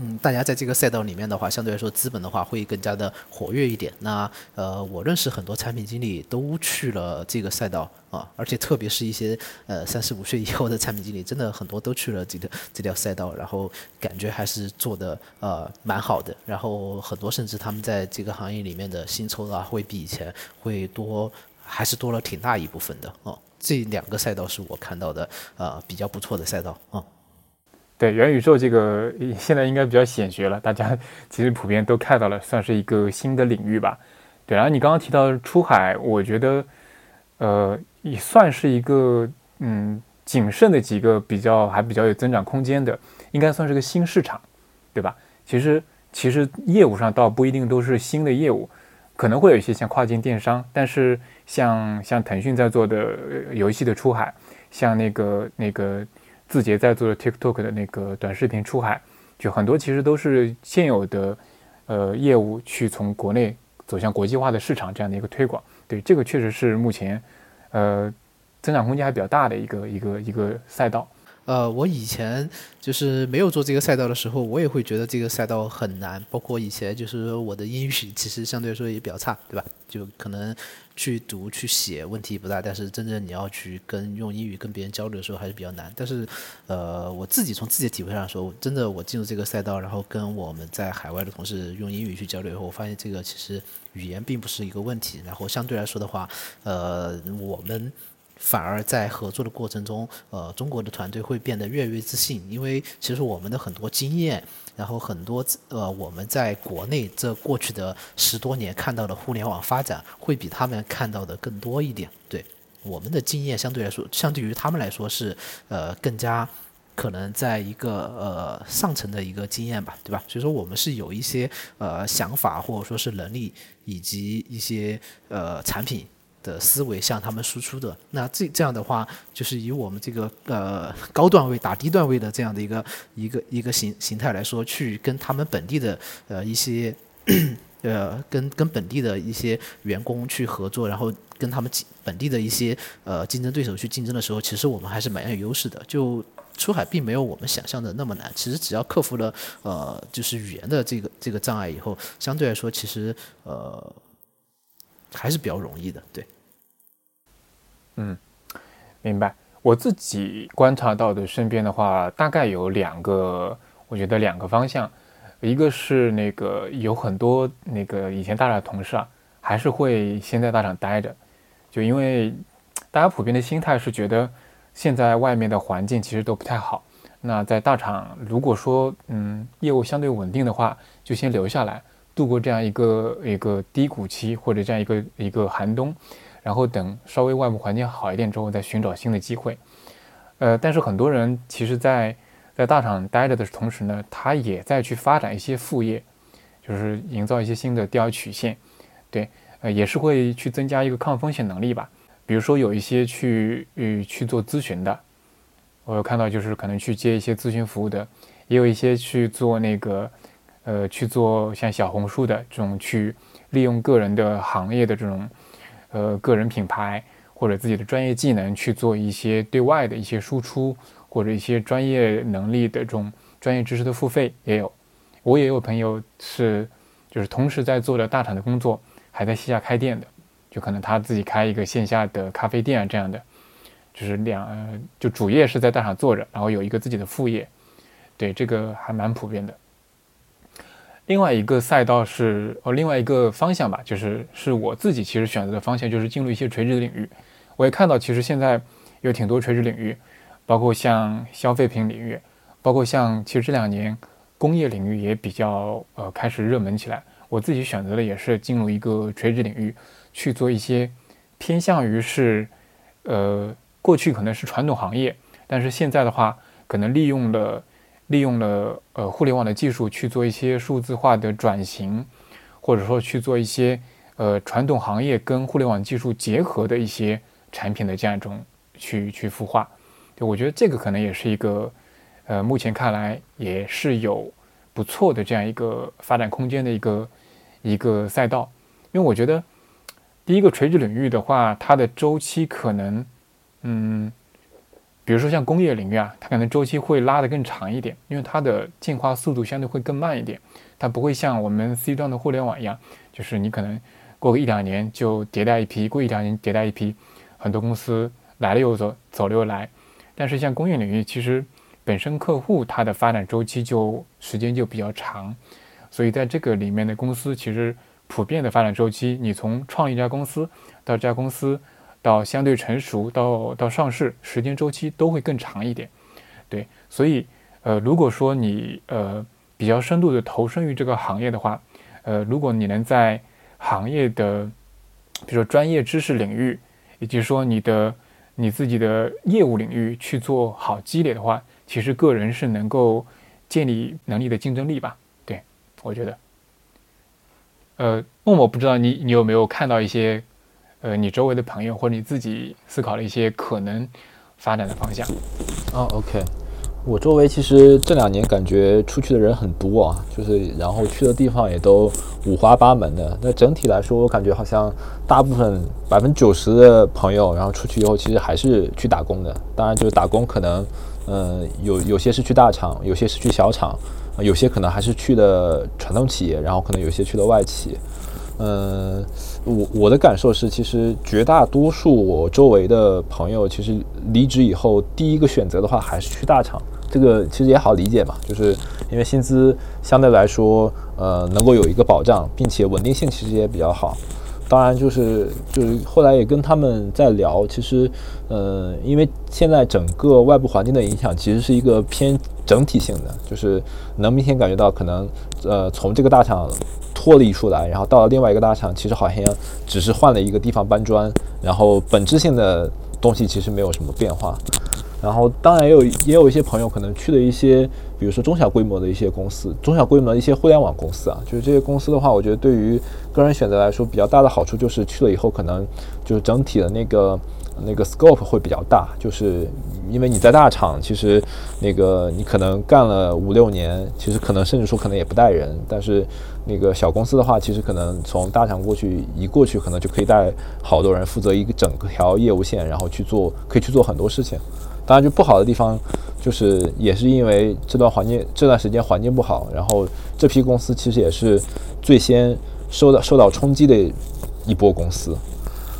嗯，大家在这个赛道里面的话，相对来说资本的话会更加的活跃一点。那呃，我认识很多产品经理都去了这个赛道啊，而且特别是一些呃三十五岁以后的产品经理，真的很多都去了这个这条赛道，然后感觉还是做的呃蛮好的。然后很多甚至他们在这个行业里面的薪酬啊，会比以前会多，还是多了挺大一部分的哦。这两个赛道是我看到的呃比较不错的赛道啊。对元宇宙这个 现在应该比较显学了，大家 其实普遍都看到了，算是一个新的领域吧。对，然后你刚刚提到出海，我觉得，呃，也算是一个嗯谨慎的几个比较还比较有增长空间的，应该算是个新市场，对吧？其实其实业务上倒不一定都是新的业务，可能会有一些像跨境电商，但是像像腾讯在做的游戏的出海，像那个那个。字节在做的 TikTok 的那个短视频出海，就很多其实都是现有的，呃，业务去从国内走向国际化的市场这样的一个推广。对，这个确实是目前，呃，增长空间还比较大的一个一个一个赛道。呃，我以前就是没有做这个赛道的时候，我也会觉得这个赛道很难。包括以前就是我的英语其实相对来说也比较差，对吧？就可能去读去写问题不大，但是真正你要去跟用英语跟别人交流的时候还是比较难。但是，呃，我自己从自己的体会上说，真的我进入这个赛道，然后跟我们在海外的同事用英语去交流以后，我发现这个其实语言并不是一个问题。然后相对来说的话，呃，我们。反而在合作的过程中，呃，中国的团队会变得越来越自信，因为其实我们的很多经验，然后很多呃，我们在国内这过去的十多年看到的互联网发展，会比他们看到的更多一点。对，我们的经验相对来说，相对于他们来说是呃更加可能在一个呃上层的一个经验吧，对吧？所以说我们是有一些呃想法或者说是能力以及一些呃产品。的思维向他们输出的，那这这样的话，就是以我们这个呃高段位打低段位的这样的一个一个一个形形态来说，去跟他们本地的呃一些呃跟跟本地的一些员工去合作，然后跟他们本地的一些呃竞争对手去竞争的时候，其实我们还是蛮有优势的。就出海并没有我们想象的那么难，其实只要克服了呃就是语言的这个这个障碍以后，相对来说其实呃。还是比较容易的，对。嗯，明白。我自己观察到的身边的话，大概有两个，我觉得两个方向。一个是那个有很多那个以前大厂的同事啊，还是会先在大厂待着，就因为大家普遍的心态是觉得现在外面的环境其实都不太好。那在大厂，如果说嗯业务相对稳定的话，就先留下来。度过这样一个一个低谷期或者这样一个一个寒冬，然后等稍微外部环境好一点之后再寻找新的机会。呃，但是很多人其实，在在大厂待着的同时呢，他也在去发展一些副业，就是营造一些新的第二曲线。对，呃，也是会去增加一个抗风险能力吧。比如说有一些去去去做咨询的，我有看到就是可能去接一些咨询服务的，也有一些去做那个。呃，去做像小红书的这种，去利用个人的行业的这种，呃，个人品牌或者自己的专业技能去做一些对外的一些输出，或者一些专业能力的这种专业知识的付费也有。我也有朋友是，就是同时在做的大厂的工作，还在线下开店的，就可能他自己开一个线下的咖啡店啊这样的。就是两就主业是在大厂做着，然后有一个自己的副业，对这个还蛮普遍的。另外一个赛道是哦，另外一个方向吧，就是是我自己其实选择的方向，就是进入一些垂直领域。我也看到，其实现在有挺多垂直领域，包括像消费品领域，包括像其实这两年工业领域也比较呃开始热门起来。我自己选择的也是进入一个垂直领域去做一些偏向于是呃过去可能是传统行业，但是现在的话可能利用了利用了呃互联网的技术去做一些数字化的转型，或者说去做一些呃传统行业跟互联网技术结合的一些产品的这样一种去去孵化。对，我觉得这个可能也是一个呃目前看来也是有不错的这样一个发展空间的一个。一个赛道，因为我觉得第一个垂直领域的话，它的周期可能，嗯，比如说像工业领域啊，它可能周期会拉得更长一点，因为它的进化速度相对会更慢一点，它不会像我们 C 端的互联网一样，就是你可能过个一两年就迭代一批，过一两年迭代一批，很多公司来了又走，走了又来，但是像工业领域，其实本身客户它的发展周期就时间就比较长。所以在这个里面的公司，其实普遍的发展周期，你从创一家公司到这家公司，到相对成熟，到到上市，时间周期都会更长一点。对，所以呃，如果说你呃比较深度的投身于这个行业的话，呃，如果你能在行业的，比如说专业知识领域，以及说你的你自己的业务领域去做好积累的话，其实个人是能够建立能力的竞争力吧。对我觉得，呃，默默不知道你你有没有看到一些，呃，你周围的朋友或者你自己思考了一些可能发展的方向。哦，OK，我周围其实这两年感觉出去的人很多啊，就是然后去的地方也都五花八门的。那整体来说，我感觉好像大部分百分之九十的朋友，然后出去以后其实还是去打工的。当然，就是打工可能，嗯，有有些是去大厂，有些是去小厂。有些可能还是去的传统企业，然后可能有些去的外企。呃，我我的感受是，其实绝大多数我周围的朋友，其实离职以后第一个选择的话还是去大厂。这个其实也好理解嘛，就是因为薪资相对来说，呃，能够有一个保障，并且稳定性其实也比较好。当然，就是就是后来也跟他们在聊，其实，呃，因为现在整个外部环境的影响，其实是一个偏整体性的，就是能明显感觉到，可能，呃，从这个大厂脱离出来，然后到了另外一个大厂，其实好像只是换了一个地方搬砖，然后本质性的东西其实没有什么变化。然后，当然也有也有一些朋友可能去了一些，比如说中小规模的一些公司，中小规模的一些互联网公司啊，就是这些公司的话，我觉得对于个人选择来说，比较大的好处就是去了以后，可能就是整体的那个那个 scope 会比较大，就是因为你在大厂，其实那个你可能干了五六年，其实可能甚至说可能也不带人，但是那个小公司的话，其实可能从大厂过去一过去，可能就可以带好多人负责一个整个条业务线，然后去做，可以去做很多事情。当然，就不好的地方，就是也是因为这段环境这段时间环境不好，然后这批公司其实也是最先受到受到冲击的一波公司。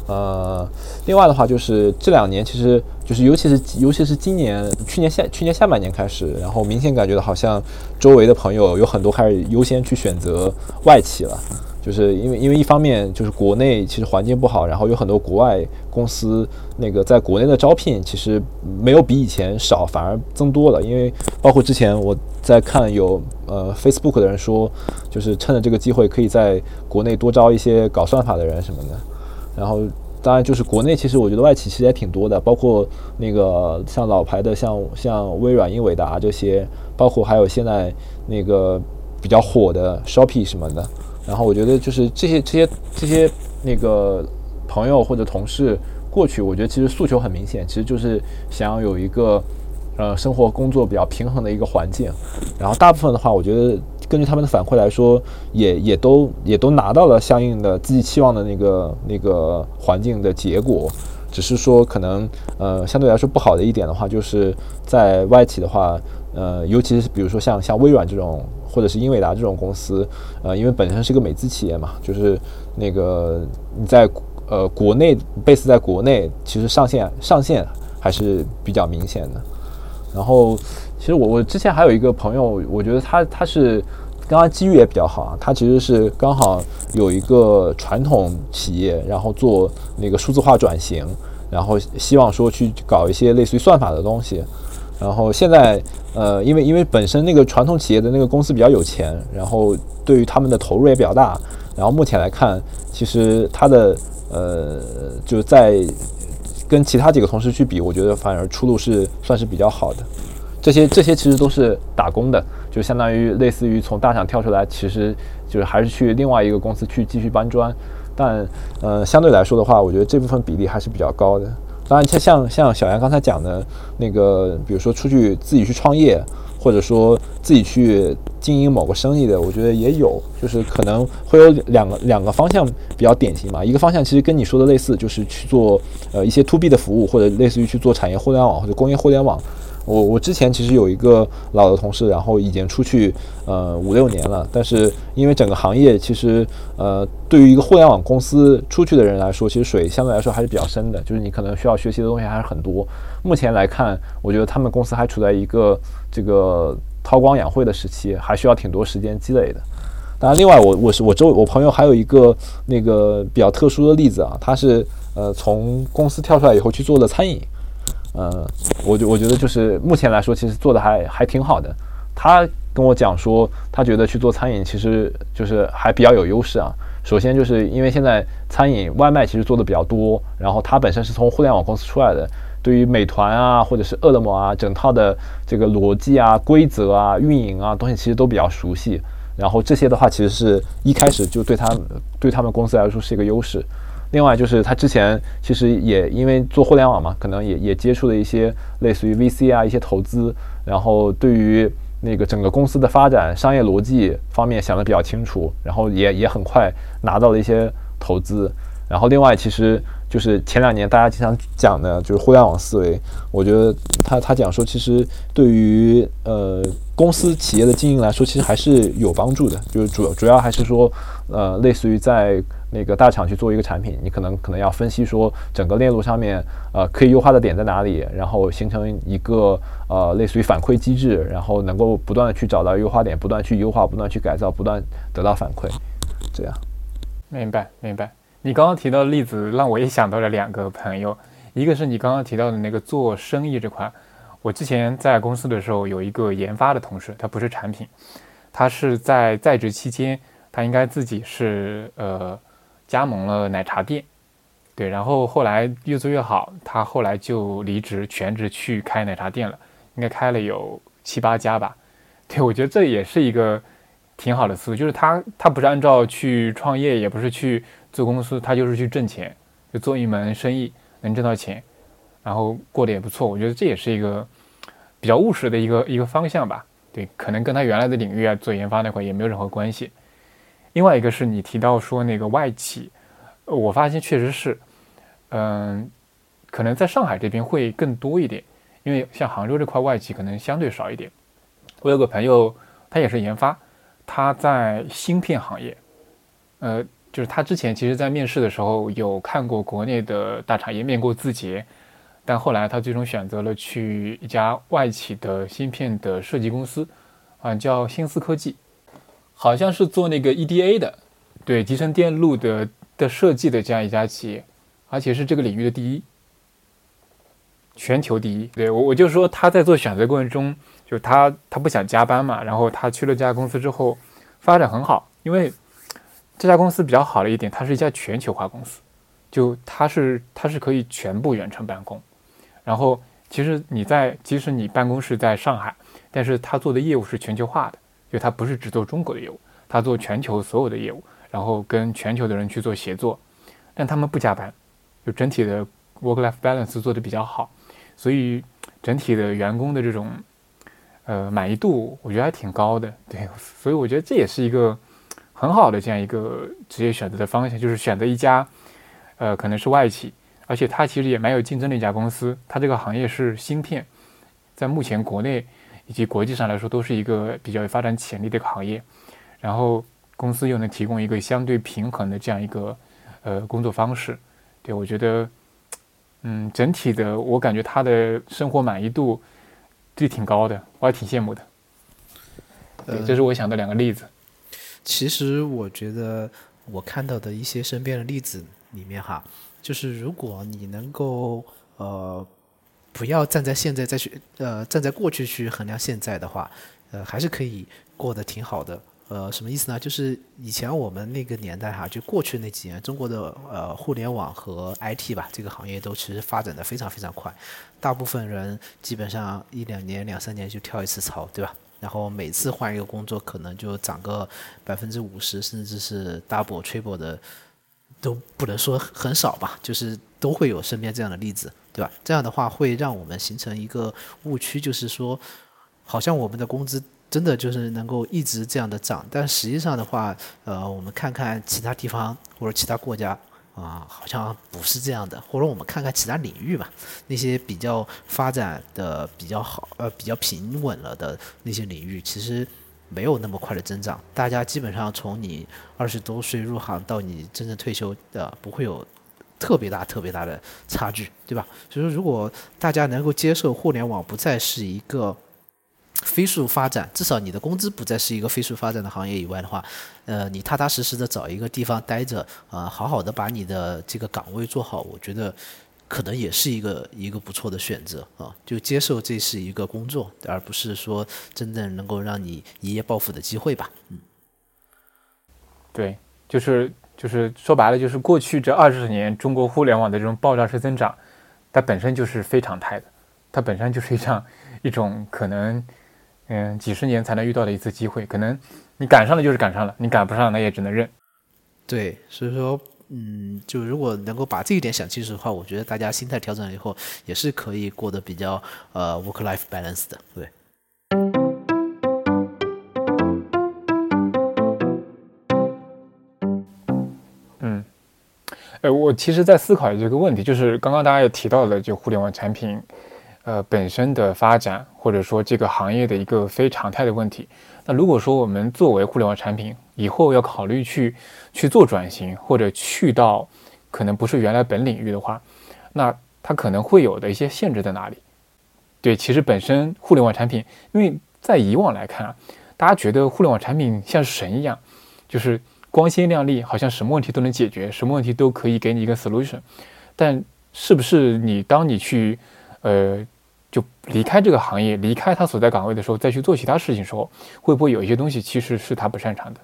呃，另外的话就是这两年，其实就是尤其是尤其是今年去年下去年下半年开始，然后明显感觉到好像周围的朋友有很多开始优先去选择外企了。就是因为，因为一方面就是国内其实环境不好，然后有很多国外公司那个在国内的招聘其实没有比以前少，反而增多了。因为包括之前我在看有呃 Facebook 的人说，就是趁着这个机会可以在国内多招一些搞算法的人什么的。然后当然就是国内其实我觉得外企其实也挺多的，包括那个像老牌的像像微软、英伟达这些，包括还有现在那个比较火的 Shopee 什么的。然后我觉得就是这些这些这些那个朋友或者同事过去，我觉得其实诉求很明显，其实就是想要有一个呃生活工作比较平衡的一个环境。然后大部分的话，我觉得根据他们的反馈来说，也也都也都拿到了相应的自己期望的那个那个环境的结果。只是说可能呃相对来说不好的一点的话，就是在外企的话，呃尤其是比如说像像微软这种。或者是英伟达这种公司，呃，因为本身是个美资企业嘛，就是那个你在呃国内 base 在国内，其实上线上线还是比较明显的。然后，其实我我之前还有一个朋友，我觉得他他是刚刚机遇也比较好啊，他其实是刚好有一个传统企业，然后做那个数字化转型，然后希望说去搞一些类似于算法的东西。然后现在，呃，因为因为本身那个传统企业的那个公司比较有钱，然后对于他们的投入也比较大。然后目前来看，其实他的呃，就在跟其他几个同事去比，我觉得反而出路是算是比较好的。这些这些其实都是打工的，就相当于类似于从大厂跳出来，其实就是还是去另外一个公司去继续搬砖。但呃，相对来说的话，我觉得这部分比例还是比较高的。当然，像像像小杨刚才讲的那个，比如说出去自己去创业，或者说自己去经营某个生意的，我觉得也有，就是可能会有两个两个方向比较典型嘛。一个方向其实跟你说的类似，就是去做呃一些 to B 的服务，或者类似于去做产业互联网或者工业互联网。我我之前其实有一个老的同事，然后已经出去呃五六年了，但是因为整个行业其实呃对于一个互联网公司出去的人来说，其实水相对来说还是比较深的，就是你可能需要学习的东西还是很多。目前来看，我觉得他们公司还处在一个这个韬光养晦的时期，还需要挺多时间积累的。当然，另外我我是我周我朋友还有一个那个比较特殊的例子啊，他是呃从公司跳出来以后去做的餐饮。嗯，我觉我觉得就是目前来说，其实做的还还挺好的。他跟我讲说，他觉得去做餐饮其实就是还比较有优势啊。首先就是因为现在餐饮外卖其实做的比较多，然后他本身是从互联网公司出来的，对于美团啊或者是饿了么啊，整套的这个逻辑啊、规则啊、运营啊东西其实都比较熟悉。然后这些的话，其实是一开始就对他对他们公司来说是一个优势。另外就是他之前其实也因为做互联网嘛，可能也也接触了一些类似于 VC 啊一些投资，然后对于那个整个公司的发展、商业逻辑方面想的比较清楚，然后也也很快拿到了一些投资。然后另外其实就是前两年大家经常讲的就是互联网思维，我觉得他他讲说其实对于呃公司企业的经营来说，其实还是有帮助的，就是主主要还是说呃类似于在。那个大厂去做一个产品，你可能可能要分析说整个链路上面呃可以优化的点在哪里，然后形成一个呃类似于反馈机制，然后能够不断的去找到优化点，不断去优化，不断去改造，不断得到反馈，这样。明白明白。你刚刚提到的例子让我也想到了两个朋友，一个是你刚刚提到的那个做生意这块，我之前在公司的时候有一个研发的同事，他不是产品，他是在在职期间，他应该自己是呃。加盟了奶茶店，对，然后后来越做越好，他后来就离职，全职去开奶茶店了，应该开了有七八家吧。对，我觉得这也是一个挺好的思路，就是他他不是按照去创业，也不是去做公司，他就是去挣钱，就做一门生意能挣到钱，然后过得也不错。我觉得这也是一个比较务实的一个一个方向吧。对，可能跟他原来的领域啊做研发那块也没有任何关系。另外一个是你提到说那个外企，我发现确实是，嗯，可能在上海这边会更多一点，因为像杭州这块外企可能相对少一点。我有个朋友，他也是研发，他在芯片行业，呃，就是他之前其实在面试的时候有看过国内的大厂，也面过字节，但后来他最终选择了去一家外企的芯片的设计公司，啊，叫新思科技。好像是做那个 EDA 的，对集成电路的的设计的这样一家企业，而且是这个领域的第一，全球第一。对我，我就说他在做选择过程中，就他他不想加班嘛，然后他去了这家公司之后，发展很好，因为这家公司比较好的一点，它是一家全球化公司，就它是它是可以全部远程办公，然后其实你在即使你办公室在上海，但是他做的业务是全球化的。就他不是只做中国的业务，他做全球所有的业务，然后跟全球的人去做协作，但他们不加班，就整体的 work-life balance 做的比较好，所以整体的员工的这种呃满意度，我觉得还挺高的。对，所以我觉得这也是一个很好的这样一个职业选择的方向，就是选择一家呃可能是外企，而且它其实也蛮有竞争的一家公司，它这个行业是芯片，在目前国内。以及国际上来说，都是一个比较有发展潜力的一个行业，然后公司又能提供一个相对平衡的这样一个呃工作方式，对我觉得嗯，整体的我感觉他的生活满意度就挺高的，我还挺羡慕的。对，这是我想的两个例子。其实我觉得我看到的一些身边的例子里面哈，就是如果你能够呃不要站在现在再去呃站在过去去衡量现在的话，呃还是可以过得挺好的。呃，什么意思呢？就是以前我们那个年代哈，就过去那几年，中国的呃互联网和 IT 吧这个行业都其实发展的非常非常快，大部分人基本上一两年、两三年就跳一次槽，对吧？然后每次换一个工作，可能就涨个百分之五十，甚至是 double、triple 的，都不能说很少吧，就是都会有身边这样的例子，对吧？这样的话会让我们形成一个误区，就是说，好像我们的工资真的就是能够一直这样的涨，但实际上的话，呃，我们看看其他地方或者其他国家。啊，好像不是这样的，或者我们看看其他领域吧，那些比较发展的比较好，呃，比较平稳了的那些领域，其实没有那么快的增长。大家基本上从你二十多岁入行到你真正退休的，不会有特别大、特别大的差距，对吧？所以说，如果大家能够接受互联网不再是一个。飞速发展，至少你的工资不再是一个飞速发展的行业以外的话，呃，你踏踏实实的找一个地方待着，啊，好好的把你的这个岗位做好，我觉得可能也是一个一个不错的选择啊，就接受这是一个工作，而不是说真正能够让你一夜暴富的机会吧。嗯，对，就是就是说白了，就是过去这二十年中国互联网的这种爆炸式增长，它本身就是非常态的，它本身就是一场 一种可能。嗯，几十年才能遇到的一次机会，可能你赶上了就是赶上了，你赶不上那也只能认。对，所以说，嗯，就如果能够把这一点想清楚的话，我觉得大家心态调整了以后，也是可以过得比较呃 work life balance 的。对。嗯，呃，我其实在思考这个问题，就是刚刚大家也提到了，就互联网产品。呃，本身的发展，或者说这个行业的一个非常态的问题。那如果说我们作为互联网产品，以后要考虑去去做转型，或者去到可能不是原来本领域的话，那它可能会有的一些限制在哪里？对，其实本身互联网产品，因为在以往来看啊，大家觉得互联网产品像神一样，就是光鲜亮丽，好像什么问题都能解决，什么问题都可以给你一个 solution。但是不是你当你去呃，就离开这个行业，离开他所在岗位的时候，再去做其他事情的时候，会不会有一些东西其实是他不擅长的？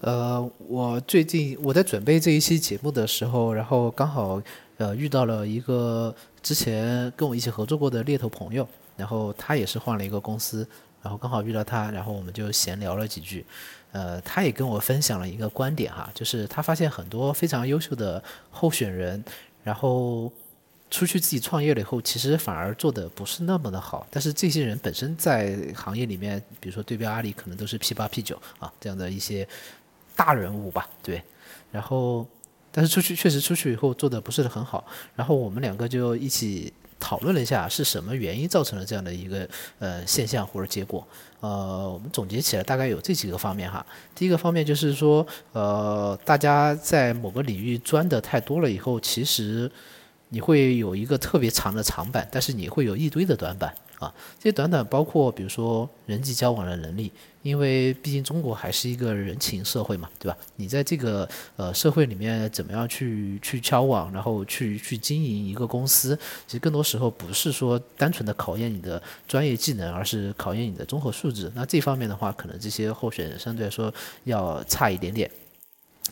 呃，我最近我在准备这一期节目的时候，然后刚好呃遇到了一个之前跟我一起合作过的猎头朋友，然后他也是换了一个公司，然后刚好遇到他，然后我们就闲聊了几句，呃，他也跟我分享了一个观点哈，就是他发现很多非常优秀的候选人，然后。出去自己创业了以后，其实反而做的不是那么的好。但是这些人本身在行业里面，比如说对标阿里，可能都是 P 八 P 九啊这样的一些大人物吧，对。然后，但是出去确实出去以后做的不是很好。然后我们两个就一起讨论了一下，是什么原因造成了这样的一个呃现象或者结果。呃，我们总结起来大概有这几个方面哈。第一个方面就是说，呃，大家在某个领域钻的太多了以后，其实。你会有一个特别长的长板，但是你会有一堆的短板啊。这些短板包括，比如说人际交往的能力，因为毕竟中国还是一个人情社会嘛，对吧？你在这个呃社会里面怎么样去去交往，然后去去经营一个公司，其实更多时候不是说单纯的考验你的专业技能，而是考验你的综合素质。那这方面的话，可能这些候选人相对来说要差一点点。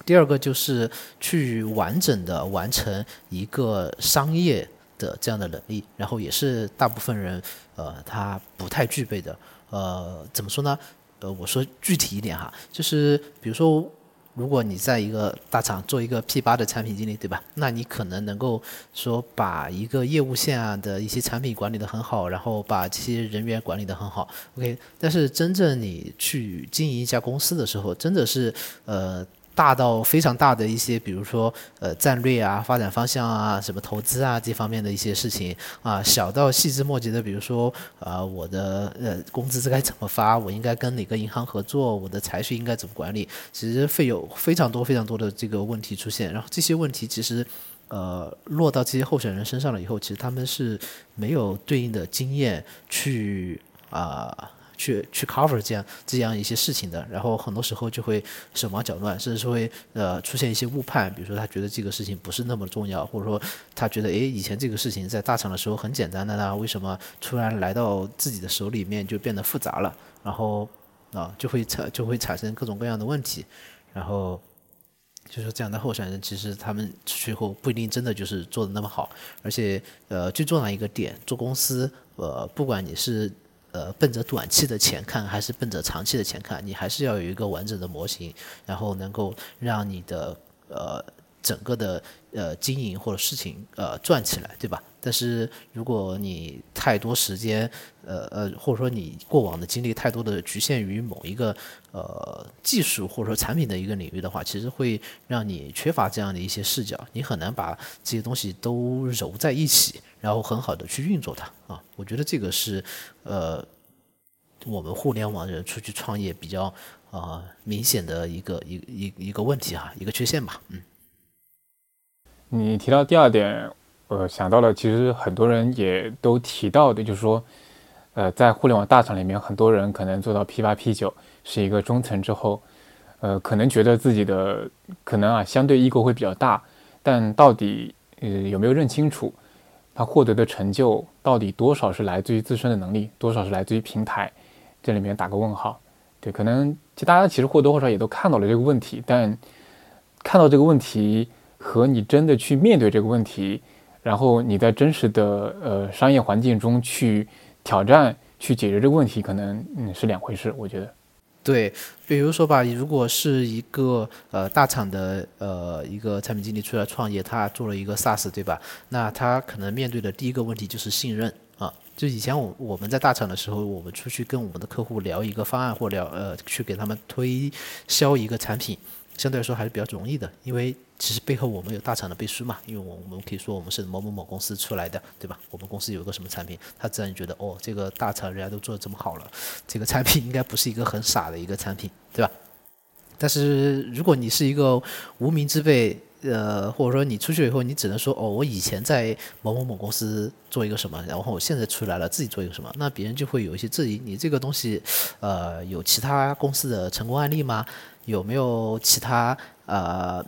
第二个就是去完整的完成一个商业的这样的能力，然后也是大部分人呃他不太具备的。呃，怎么说呢？呃，我说具体一点哈，就是比如说，如果你在一个大厂做一个 P 八的产品经理，对吧？那你可能能够说把一个业务线啊的一些产品管理的很好，然后把这些人员管理的很好。OK，但是真正你去经营一家公司的时候，真的是呃。大到非常大的一些，比如说呃战略啊、发展方向啊、什么投资啊这方面的一些事情啊，小到细枝末节的，比如说啊我的呃工资是该怎么发，我应该跟哪个银行合作，我的财税应该怎么管理，其实会有非常多非常多的这个问题出现。然后这些问题其实呃落到这些候选人身上了以后，其实他们是没有对应的经验去啊。去去 cover 这样这样一些事情的，然后很多时候就会手忙脚乱，甚至是会呃出现一些误判，比如说他觉得这个事情不是那么重要，或者说他觉得诶以前这个事情在大厂的时候很简单的呢，为什么突然来到自己的手里面就变得复杂了？然后啊就会产就会产生各种各样的问题，然后就是这样的候选人其实他们出去后不一定真的就是做的那么好，而且呃最重要一个点，做公司呃不管你是。呃，奔着短期的钱看，还是奔着长期的钱看，你还是要有一个完整的模型，然后能够让你的呃整个的呃经营或者事情呃转起来，对吧？但是如果你太多时间，呃呃，或者说你过往的经历太多的局限于某一个呃技术或者说产品的一个领域的话，其实会让你缺乏这样的一些视角，你很难把这些东西都揉在一起，然后很好的去运作它啊。我觉得这个是呃我们互联网人出去创业比较啊明显的一个一一一个问题哈，一个缺陷吧。嗯，你提到第二点。我，想到了，其实很多人也都提到的，就是说，呃，在互联网大厂里面，很多人可能做到 P 八、P 九是一个中层之后，呃，可能觉得自己的可能啊，相对 ego 会比较大，但到底呃有没有认清楚，他获得的成就到底多少是来自于自身的能力，多少是来自于平台，这里面打个问号。对，可能其大家其实或多或少也都看到了这个问题，但看到这个问题和你真的去面对这个问题。然后你在真实的呃商业环境中去挑战、去解决这个问题，可能嗯是两回事。我觉得，对，比如说吧，如果是一个呃大厂的呃一个产品经理出来创业，他做了一个 SaaS，对吧？那他可能面对的第一个问题就是信任啊。就以前我我们在大厂的时候，我们出去跟我们的客户聊一个方案，或聊呃去给他们推销一个产品。相对来说还是比较容易的，因为其实背后我们有大厂的背书嘛，因为我我们可以说我们是某某某公司出来的，对吧？我们公司有一个什么产品，他自然觉得哦，这个大厂人家都做的这么好了，这个产品应该不是一个很傻的一个产品，对吧？但是如果你是一个无名之辈，呃，或者说你出去以后，你只能说哦，我以前在某某某公司做一个什么，然后我现在出来了自己做一个什么，那别人就会有一些质疑，你这个东西，呃，有其他公司的成功案例吗？有没有其他呃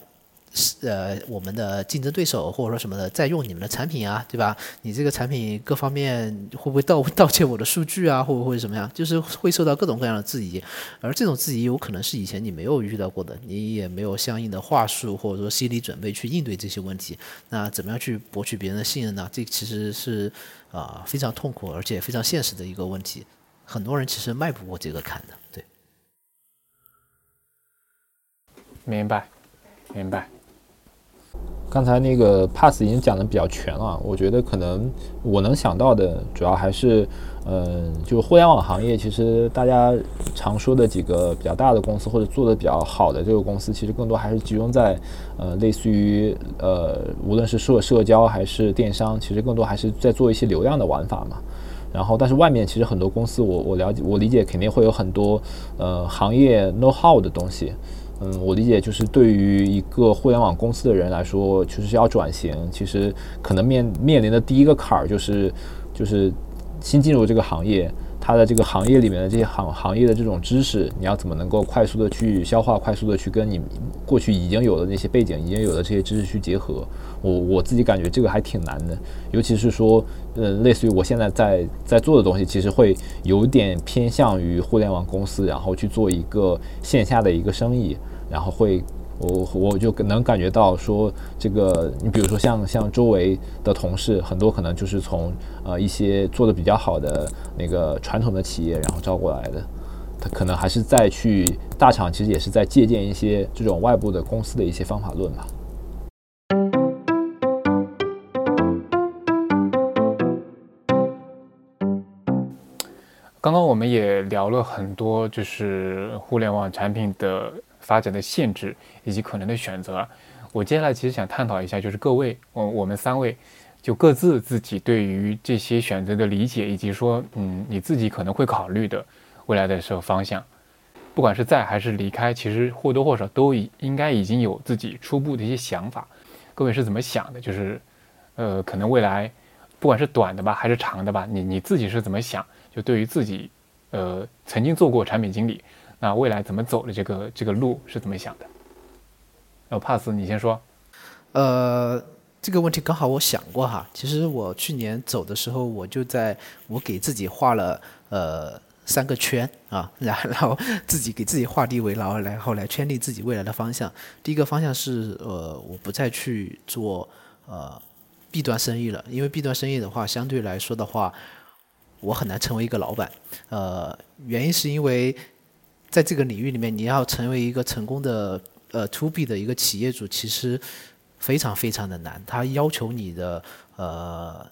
是呃我们的竞争对手或者说什么的在用你们的产品啊，对吧？你这个产品各方面会不会盗盗窃我的数据啊？会不会怎么样？就是会受到各种各样的质疑，而这种质疑有可能是以前你没有遇到过的，你也没有相应的话术或者说心理准备去应对这些问题。那怎么样去博取别人的信任呢？这其实是啊非常痛苦而且非常现实的一个问题。很多人其实迈不过这个坎的，对。明白，明白。刚才那个 pass 已经讲的比较全了，我觉得可能我能想到的主要还是，嗯，就互联网行业，其实大家常说的几个比较大的公司或者做的比较好的这个公司，其实更多还是集中在，呃，类似于呃，无论是社社交还是电商，其实更多还是在做一些流量的玩法嘛。然后，但是外面其实很多公司，我我了解，我理解肯定会有很多呃行业 know how 的东西。嗯，我理解就是对于一个互联网公司的人来说，就是要转型，其实可能面面临的第一个坎儿就是，就是新进入这个行业，它的这个行业里面的这些行行业的这种知识，你要怎么能够快速的去消化，快速的去跟你过去已经有的那些背景、已经有的这些知识去结合。我我自己感觉这个还挺难的，尤其是说，呃，类似于我现在在在做的东西，其实会有点偏向于互联网公司，然后去做一个线下的一个生意。然后会，我我就能感觉到说，这个你比如说像像周围的同事，很多可能就是从呃一些做的比较好的那个传统的企业，然后招过来的，他可能还是在去大厂，其实也是在借鉴一些这种外部的公司的一些方法论吧。刚刚我们也聊了很多，就是互联网产品的。发展的限制以及可能的选择，我接下来其实想探讨一下，就是各位，我我们三位就各自自己对于这些选择的理解，以及说，嗯，你自己可能会考虑的未来的时候方向，不管是在还是离开，其实或多或少都已应该已经有自己初步的一些想法。各位是怎么想的？就是，呃，可能未来，不管是短的吧，还是长的吧，你你自己是怎么想？就对于自己，呃，曾经做过产品经理，那未来怎么走的这个这个路是怎么想的？呃，pass，你先说。呃，这个问题刚好我想过哈。其实我去年走的时候，我就在我给自己画了呃三个圈啊，然后自己给自己画地为牢，然后来圈定自己未来的方向。第一个方向是呃，我不再去做呃 B 端生意了，因为 B 端生意的话，相对来说的话，我很难成为一个老板。呃，原因是因为在这个领域里面，你要成为一个成功的呃 To B 的一个企业主，其实。非常非常的难，它要求你的呃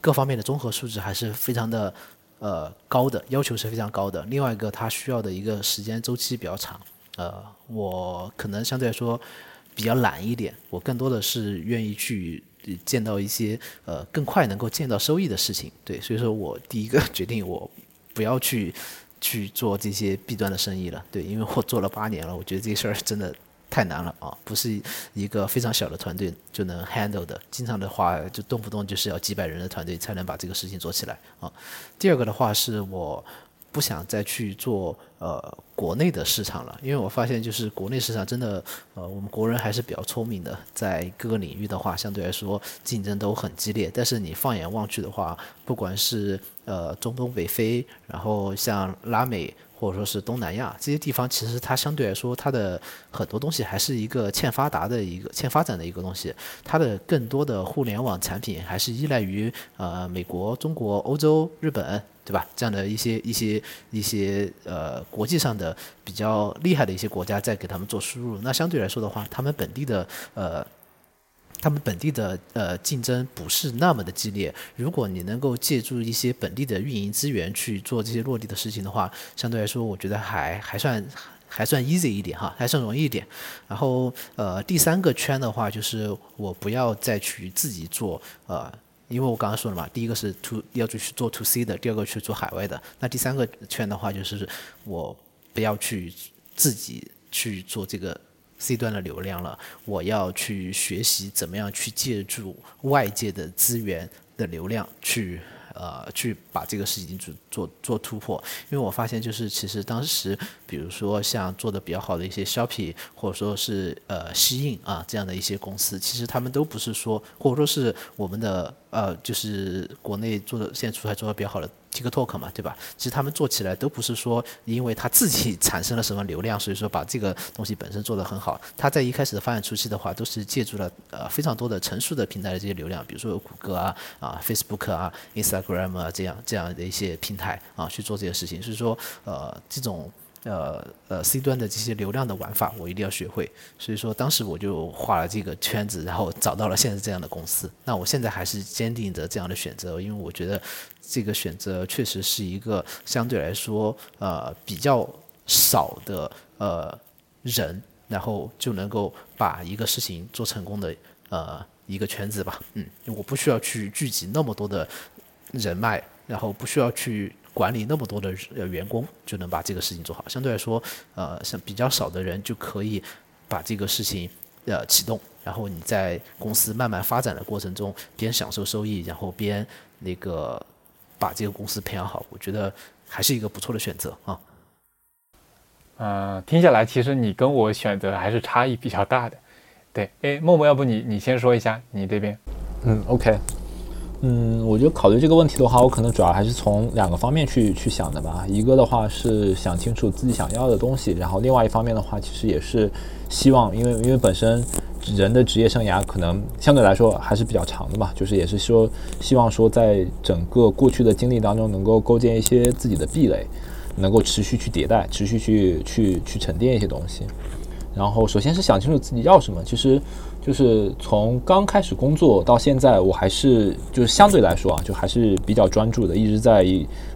各方面的综合素质还是非常的呃高的，要求是非常高的。另外一个，它需要的一个时间周期比较长。呃，我可能相对来说比较懒一点，我更多的是愿意去见到一些呃更快能够见到收益的事情。对，所以说我第一个决定我不要去去做这些弊端的生意了。对，因为我做了八年了，我觉得这事儿真的。太难了啊！不是一个非常小的团队就能 handle 的。经常的话，就动不动就是要几百人的团队才能把这个事情做起来啊。第二个的话是我。不想再去做呃国内的市场了，因为我发现就是国内市场真的呃我们国人还是比较聪明的，在各个领域的话相对来说竞争都很激烈。但是你放眼望去的话，不管是呃中东北非，然后像拉美或者说是东南亚这些地方，其实它相对来说它的很多东西还是一个欠发达的一个欠发展的一个东西，它的更多的互联网产品还是依赖于呃美国、中国、欧洲、日本。对吧？这样的一些一些一些呃国际上的比较厉害的一些国家在给他们做输入，那相对来说的话，他们本地的呃，他们本地的呃竞争不是那么的激烈。如果你能够借助一些本地的运营资源去做这些落地的事情的话，相对来说，我觉得还还算还算 easy 一点哈，还算容易一点。然后呃，第三个圈的话，就是我不要再去自己做呃。因为我刚刚说了嘛，第一个是 to 要去做 to C 的，第二个去做海外的。那第三个圈的话，就是我不要去自己去做这个 C 端的流量了，我要去学习怎么样去借助外界的资源的流量去。呃，去把这个事情做做做突破，因为我发现就是其实当时，比如说像做的比较好的一些 Shopee，或者说是呃西印啊这样的一些公司，其实他们都不是说，或者说是我们的呃就是国内做的现在出海做的比较好的。TikTok 嘛，对吧？其实他们做起来都不是说，因为他自己产生了什么流量，所以说把这个东西本身做得很好。他在一开始的发展初期的话，都是借助了呃非常多的成熟的平台的这些流量，比如说谷歌啊、啊 Facebook 啊、Instagram 啊这样这样的一些平台啊去做这些事情。所以说，呃，这种。呃呃，C 端的这些流量的玩法，我一定要学会。所以说，当时我就画了这个圈子，然后找到了现在这样的公司。那我现在还是坚定着这样的选择，因为我觉得这个选择确实是一个相对来说呃比较少的呃人，然后就能够把一个事情做成功的呃一个圈子吧。嗯，我不需要去聚集那么多的人脉，然后不需要去。管理那么多的呃员工就能把这个事情做好，相对来说，呃，像比较少的人就可以把这个事情呃启动，然后你在公司慢慢发展的过程中，边享受收益，然后边那个把这个公司培养好，我觉得还是一个不错的选择啊。呃，听下来，其实你跟我选择还是差异比较大的。对，哎，默默，要不你你先说一下你这边？嗯，OK。嗯，我觉得考虑这个问题的话，我可能主要还是从两个方面去去想的吧。一个的话是想清楚自己想要的东西，然后另外一方面的话，其实也是希望，因为因为本身人的职业生涯可能相对来说还是比较长的嘛，就是也是说希望说在整个过去的经历当中能够构建一些自己的壁垒，能够持续去迭代，持续去去去沉淀一些东西。然后首先是想清楚自己要什么，其实。就是从刚开始工作到现在，我还是就是相对来说啊，就还是比较专注的，一直在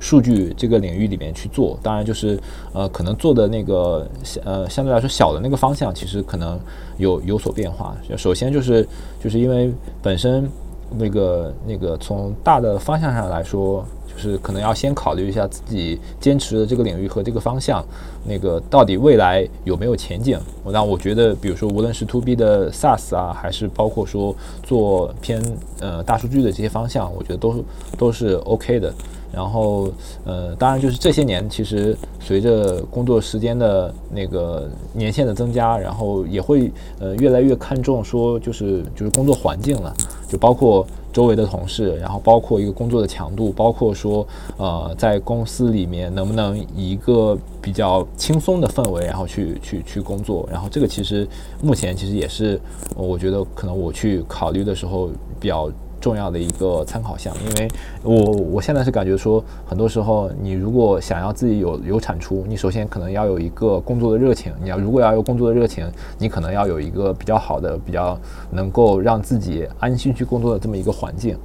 数据这个领域里面去做。当然，就是呃，可能做的那个呃相对来说小的那个方向，其实可能有有所变化。首先就是就是因为本身那个那个从大的方向上来说，就是可能要先考虑一下自己坚持的这个领域和这个方向，那个到底未来有没有前景。那我觉得，比如说无论是 to B 的 SaaS 啊，还是包括说做偏呃大数据的这些方向，我觉得都都是 OK 的。然后，呃，当然就是这些年，其实随着工作时间的那个年限的增加，然后也会呃越来越看重说就是就是工作环境了，就包括周围的同事，然后包括一个工作的强度，包括说呃在公司里面能不能以一个比较轻松的氛围，然后去去去工作，然后这个其实目前其实也是我觉得可能我去考虑的时候比较。重要的一个参考项，因为我我现在是感觉说，很多时候你如果想要自己有有产出，你首先可能要有一个工作的热情。你要如果要有工作的热情，你可能要有一个比较好的、比较能够让自己安心去工作的这么一个环境。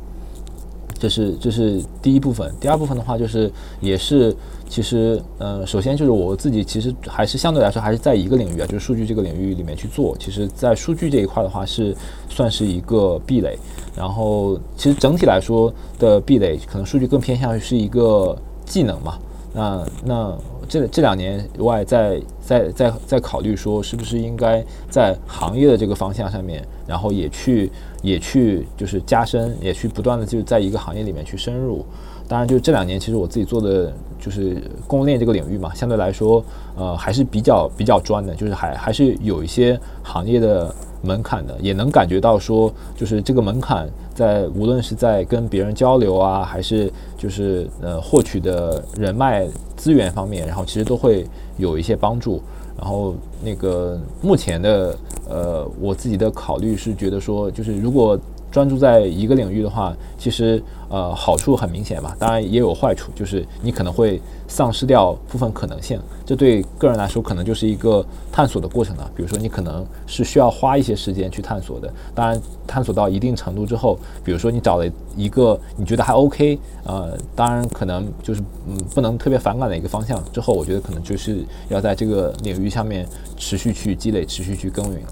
这是这是第一部分。第二部分的话，就是也是。其实，嗯，首先就是我自己，其实还是相对来说还是在一个领域啊，就是数据这个领域里面去做。其实，在数据这一块的话，是算是一个壁垒。然后，其实整体来说的壁垒，可能数据更偏向于是一个技能嘛。那那这这两年外，在在在在考虑说，是不是应该在行业的这个方向上面，然后也去也去就是加深，也去不断的就在一个行业里面去深入。当然，就这两年，其实我自己做的就是供应链这个领域嘛，相对来说，呃，还是比较比较专的，就是还还是有一些行业的门槛的，也能感觉到说，就是这个门槛在无论是在跟别人交流啊，还是就是呃获取的人脉资源方面，然后其实都会有一些帮助。然后那个目前的呃，我自己的考虑是觉得说，就是如果。专注在一个领域的话，其实呃好处很明显嘛，当然也有坏处，就是你可能会丧失掉部分可能性。这对个人来说可能就是一个探索的过程了。比如说你可能是需要花一些时间去探索的。当然探索到一定程度之后，比如说你找了一个你觉得还 OK，呃，当然可能就是嗯不能特别反感的一个方向之后，我觉得可能就是要在这个领域上面持续去积累，持续去耕耘了。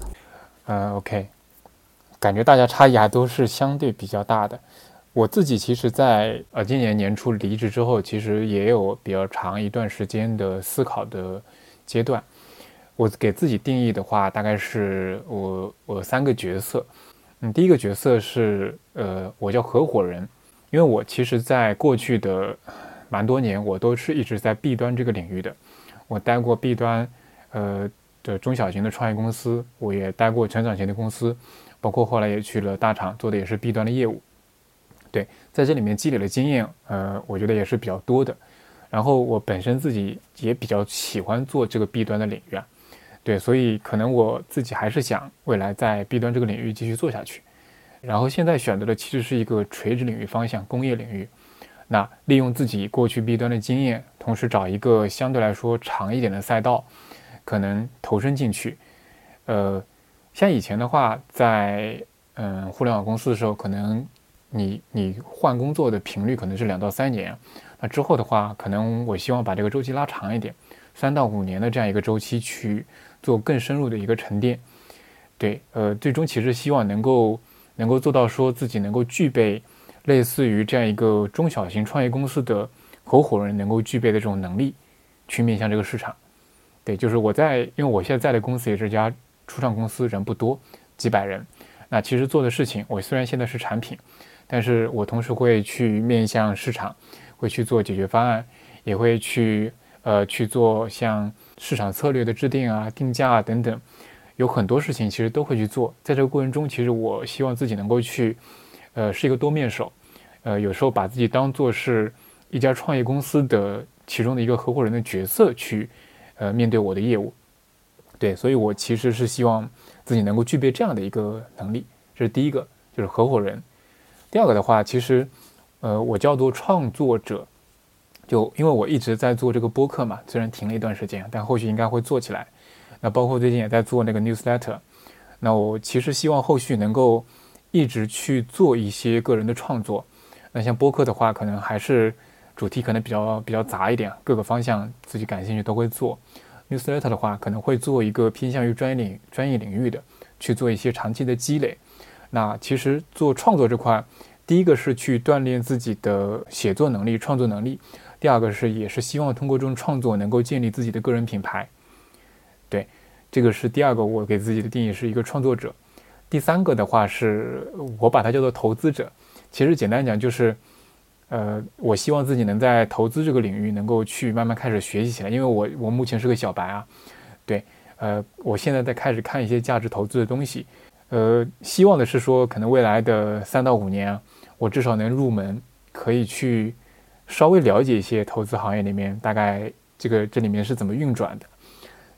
呃，OK。感觉大家差异还都是相对比较大的。我自己其实，在呃今年年初离职之后，其实也有比较长一段时间的思考的阶段。我给自己定义的话，大概是我我三个角色。嗯，第一个角色是呃，我叫合伙人，因为我其实在过去的蛮多年，我都是一直在 B 端这个领域的。我待过 B 端呃的中小型的创业公司，我也待过成长型的公司。包括后来也去了大厂，做的也是 B 端的业务，对，在这里面积累的经验，呃，我觉得也是比较多的。然后我本身自己也比较喜欢做这个 B 端的领域啊，对，所以可能我自己还是想未来在 B 端这个领域继续做下去。然后现在选择的其实是一个垂直领域方向，工业领域。那利用自己过去 B 端的经验，同时找一个相对来说长一点的赛道，可能投身进去，呃。像以前的话，在嗯互联网公司的时候，可能你你换工作的频率可能是两到三年，那之后的话，可能我希望把这个周期拉长一点，三到五年的这样一个周期去做更深入的一个沉淀。对，呃，最终其实希望能够能够做到说自己能够具备类似于这样一个中小型创业公司的合伙人能够具备的这种能力，去面向这个市场。对，就是我在，因为我现在在的公司也是家。初创公司人不多，几百人。那其实做的事情，我虽然现在是产品，但是我同时会去面向市场，会去做解决方案，也会去呃去做像市场策略的制定啊、定价啊等等，有很多事情其实都会去做。在这个过程中，其实我希望自己能够去，呃，是一个多面手，呃，有时候把自己当做是一家创业公司的其中的一个合伙人的角色去，呃，面对我的业务。对，所以我其实是希望自己能够具备这样的一个能力，这是第一个，就是合伙人。第二个的话，其实，呃，我叫做创作者，就因为我一直在做这个播客嘛，虽然停了一段时间，但后续应该会做起来。那包括最近也在做那个 newsletter，那我其实希望后续能够一直去做一些个人的创作。那像播客的话，可能还是主题可能比较比较杂一点，各个方向自己感兴趣都会做。newsletter 的话，可能会做一个偏向于专业领专业领域的，去做一些长期的积累。那其实做创作这块，第一个是去锻炼自己的写作能力、创作能力；第二个是也是希望通过这种创作能够建立自己的个人品牌。对，这个是第二个我给自己的定义是一个创作者。第三个的话是我把它叫做投资者。其实简单讲就是，呃，我希望自己能在投资这个领域能够去慢慢开始学习起来，因为我我目前是个小白啊。对，呃，我现在在开始看一些价值投资的东西。呃，希望的是说，可能未来的三到五年啊，我至少能入门，可以去稍微了解一些投资行业里面大概这个这里面是怎么运转的。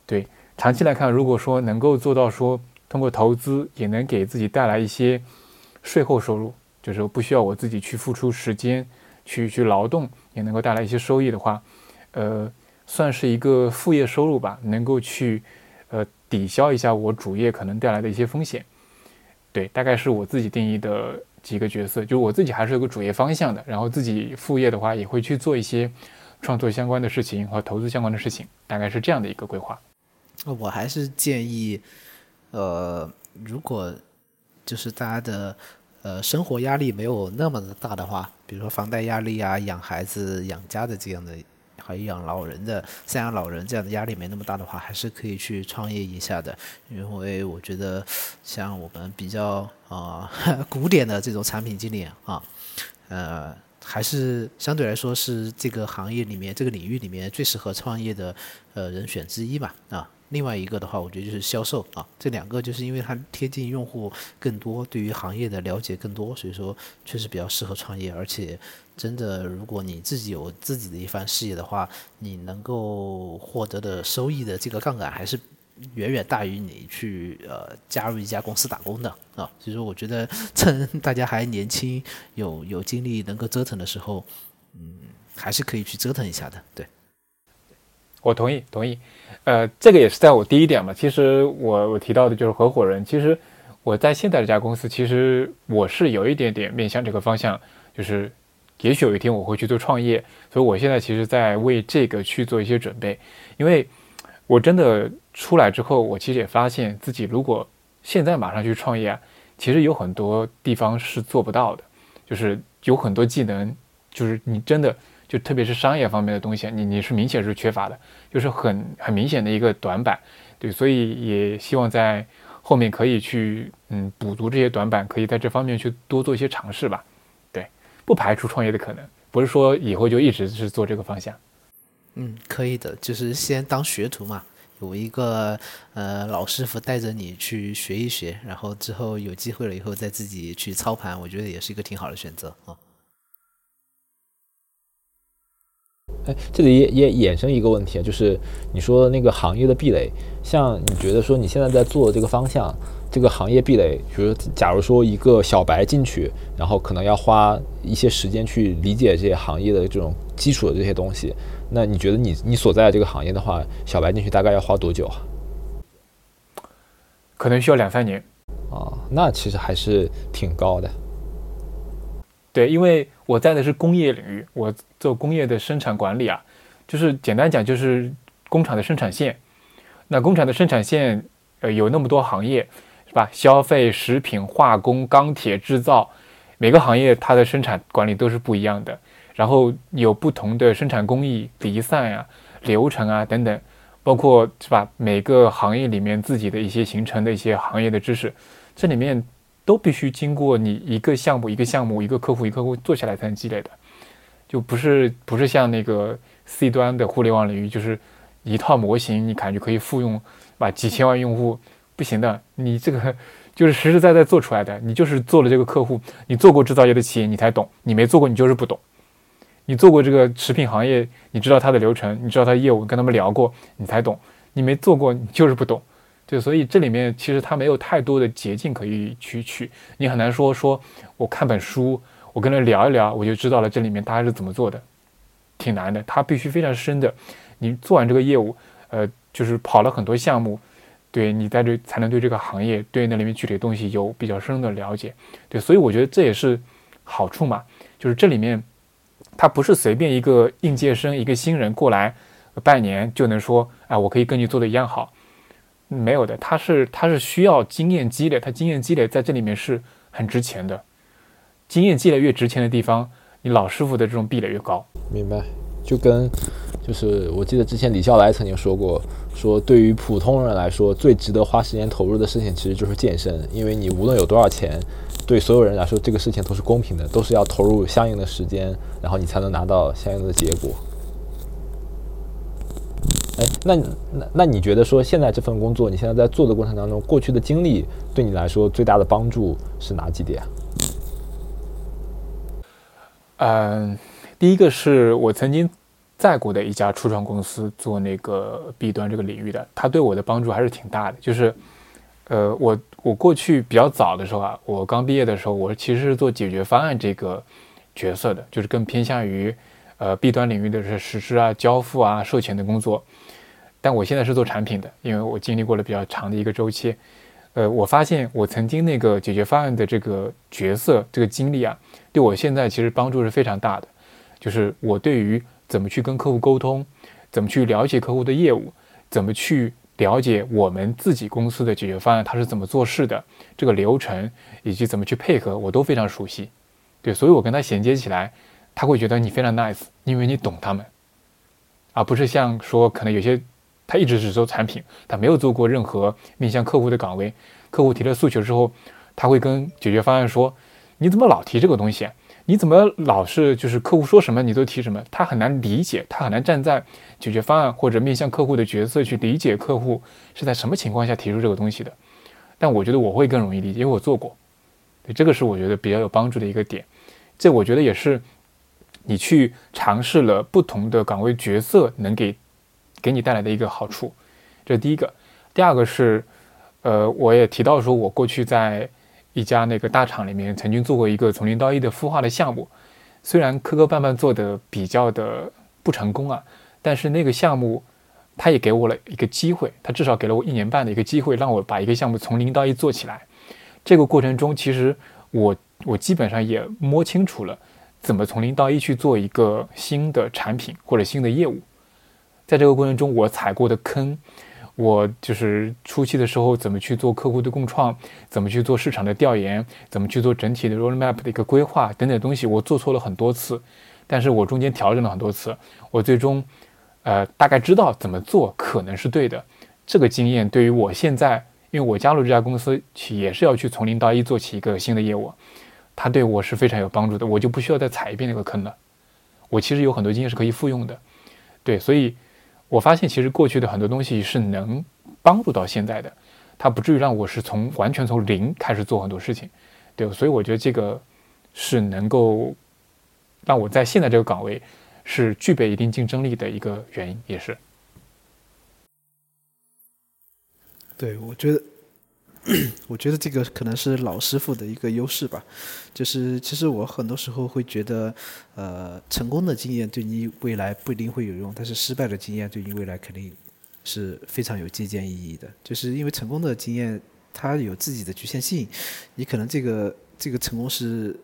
对，长期来看，如果说能够做到说通过投资也能给自己带来一些税后收入，就是不需要我自己去付出时间去去劳动，也能够带来一些收益的话，呃，算是一个副业收入吧，能够去呃抵消一下我主业可能带来的一些风险。对，大概是我自己定义的几个角色，就是我自己还是有个主业方向的，然后自己副业的话也会去做一些创作相关的事情和投资相关的事情，大概是这样的一个规划。我还是建议，呃，如果就是大家的呃生活压力没有那么的大的话，比如说房贷压力啊、养孩子、养家的这样的。还有养老人的赡养老人这样的压力没那么大的话，还是可以去创业一下的。因为我觉得，像我们比较啊 古典的这种产品经理啊，呃，还是相对来说是这个行业里面这个领域里面最适合创业的呃人选之一吧啊。另外一个的话，我觉得就是销售啊，这两个就是因为它贴近用户更多，对于行业的了解更多，所以说确实比较适合创业。而且，真的如果你自己有自己的一番事业的话，你能够获得的收益的这个杠杆还是远远大于你去呃加入一家公司打工的啊。所以说，我觉得趁大家还年轻、有有精力能够折腾的时候，嗯，还是可以去折腾一下的。对，我同意，同意。呃，这个也是在我第一点嘛。其实我我提到的就是合伙人。其实我在现在这家公司，其实我是有一点点面向这个方向，就是也许有一天我会去做创业。所以我现在其实在为这个去做一些准备。因为我真的出来之后，我其实也发现自己如果现在马上去创业，其实有很多地方是做不到的，就是有很多技能，就是你真的。就特别是商业方面的东西，你你是明显是缺乏的，就是很很明显的一个短板，对，所以也希望在后面可以去嗯补足这些短板，可以在这方面去多做一些尝试吧，对，不排除创业的可能，不是说以后就一直是做这个方向，嗯，可以的，就是先当学徒嘛，有一个呃老师傅带着你去学一学，然后之后有机会了以后再自己去操盘，我觉得也是一个挺好的选择啊。哎，这里也也衍生一个问题啊，就是你说那个行业的壁垒，像你觉得说你现在在做的这个方向，这个行业壁垒，比如假如说一个小白进去，然后可能要花一些时间去理解这些行业的这种基础的这些东西，那你觉得你你所在的这个行业的话，小白进去大概要花多久啊？可能需要两三年。啊，那其实还是挺高的。对，因为我在的是工业领域，我做工业的生产管理啊，就是简单讲就是工厂的生产线。那工厂的生产线，呃，有那么多行业，是吧？消费、食品、化工、钢铁制造，每个行业它的生产管理都是不一样的。然后有不同的生产工艺、离散呀、流程啊等等，包括是吧？每个行业里面自己的一些形成的一些行业的知识，这里面。都必须经过你一个项目一个项目一个客户一个客户做下来才能积累的，就不是不是像那个 C 端的互联网领域，就是一套模型你感觉可以复用，把几千万用户不行的，你这个就是实实在在做出来的，你就是做了这个客户，你做过制造业的企业你才懂，你没做过你就是不懂，你做过这个食品行业，你知道它的流程，你知道它业务，跟他们聊过你才懂，你没做过你就是不懂。对，所以这里面其实它没有太多的捷径可以去取，你很难说说我看本书，我跟他聊一聊，我就知道了这里面他是怎么做的，挺难的。他必须非常深的，你做完这个业务，呃，就是跑了很多项目，对你在这才能对这个行业对那里面具体的东西有比较深的了解。对，所以我觉得这也是好处嘛，就是这里面他不是随便一个应届生一个新人过来半年就能说，哎，我可以跟你做的一样好。没有的，他是他是需要经验积累，他经验积累在这里面是很值钱的。经验积累越值钱的地方，你老师傅的这种壁垒越高。明白，就跟就是我记得之前李笑来曾经说过，说对于普通人来说，最值得花时间投入的事情其实就是健身，因为你无论有多少钱，对所有人来说这个事情都是公平的，都是要投入相应的时间，然后你才能拿到相应的结果。哎，那那那你觉得说现在这份工作，你现在在做的过程当中，过去的经历对你来说最大的帮助是哪几点？嗯，第一个是我曾经在过的一家初创公司做那个 B 端这个领域的，它对我的帮助还是挺大的。就是，呃，我我过去比较早的时候啊，我刚毕业的时候，我其实是做解决方案这个角色的，就是更偏向于呃 B 端领域的是实施啊、交付啊、售前的工作。但我现在是做产品的，因为我经历过了比较长的一个周期，呃，我发现我曾经那个解决方案的这个角色、这个经历啊，对我现在其实帮助是非常大的。就是我对于怎么去跟客户沟通，怎么去了解客户的业务，怎么去了解我们自己公司的解决方案它是怎么做事的，这个流程以及怎么去配合，我都非常熟悉。对，所以我跟他衔接起来，他会觉得你非常 nice，因为你懂他们，而不是像说可能有些。他一直只做产品，他没有做过任何面向客户的岗位。客户提了诉求之后，他会跟解决方案说：“你怎么老提这个东西？你怎么老是就是客户说什么你都提什么？”他很难理解，他很难站在解决方案或者面向客户的角色去理解客户是在什么情况下提出这个东西的。但我觉得我会更容易理解，因为我做过。对，这个是我觉得比较有帮助的一个点。这我觉得也是你去尝试了不同的岗位角色能给。给你带来的一个好处，这是第一个。第二个是，呃，我也提到说，我过去在一家那个大厂里面曾经做过一个从零到一的孵化的项目，虽然磕磕绊绊做的比较的不成功啊，但是那个项目，它也给我了一个机会，它至少给了我一年半的一个机会，让我把一个项目从零到一做起来。这个过程中，其实我我基本上也摸清楚了怎么从零到一去做一个新的产品或者新的业务。在这个过程中，我踩过的坑，我就是初期的时候怎么去做客户的共创，怎么去做市场的调研，怎么去做整体的 roadmap 的一个规划等等东西，我做错了很多次，但是我中间调整了很多次，我最终，呃，大概知道怎么做可能是对的。这个经验对于我现在，因为我加入这家公司也是要去从零到一做起一个新的业务，它对我是非常有帮助的，我就不需要再踩一遍那个坑了。我其实有很多经验是可以复用的，对，所以。我发现其实过去的很多东西是能帮助到现在的，它不至于让我是从完全从零开始做很多事情，对，所以我觉得这个是能够让我在现在这个岗位是具备一定竞争力的一个原因，也是。对，我觉得。我觉得这个可能是老师傅的一个优势吧，就是其实我很多时候会觉得，呃，成功的经验对你未来不一定会有用，但是失败的经验对你未来肯定是非常有借鉴意义的，就是因为成功的经验它有自己的局限性，你可能这个这个成功是。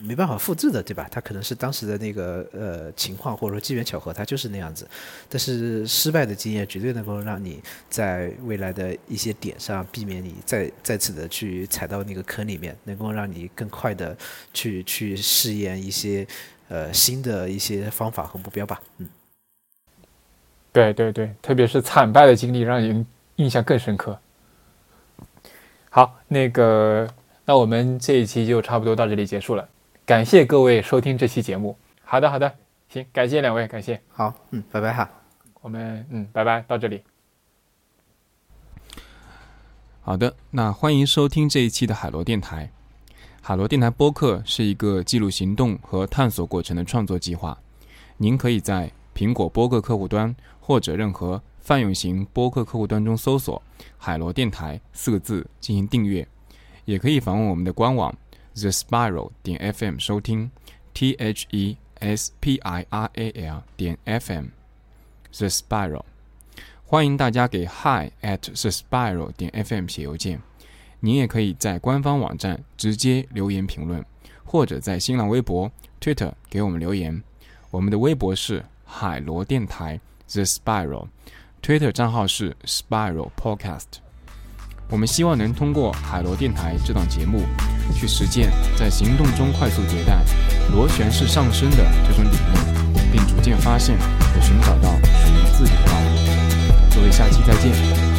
没办法复制的，对吧？它可能是当时的那个呃情况，或者说机缘巧合，它就是那样子。但是失败的经验绝对能够让你在未来的一些点上避免你再再次的去踩到那个坑里面，能够让你更快的去去试验一些呃新的一些方法和目标吧。嗯，对对对，特别是惨败的经历，让人印象更深刻。好，那个，那我们这一期就差不多到这里结束了。感谢各位收听这期节目。好的，好的，行，感谢两位，感谢。好，嗯，拜拜哈。我们，嗯，拜拜，到这里。好的，那欢迎收听这一期的海螺电台。海螺电台播客是一个记录行动和探索过程的创作计划。您可以在苹果播客客户端或者任何泛用型播客客户端中搜索“海螺电台”四个字进行订阅，也可以访问我们的官网。The Spiral 点 FM 收听，T H E S P I R A L 点 FM，The Spiral，欢迎大家给 Hi at The Spiral 点 FM 写邮件。您也可以在官方网站直接留言评论，或者在新浪微博、Twitter 给我们留言。我们的微博是海螺电台 The Spiral，Twitter 账号是 Spiral Podcast。我们希望能通过海螺电台这档节目。去实践在行动中快速迭代、螺旋式上升的这种理念，并逐渐发现和寻找到属于自己的道路。各位，下期再见。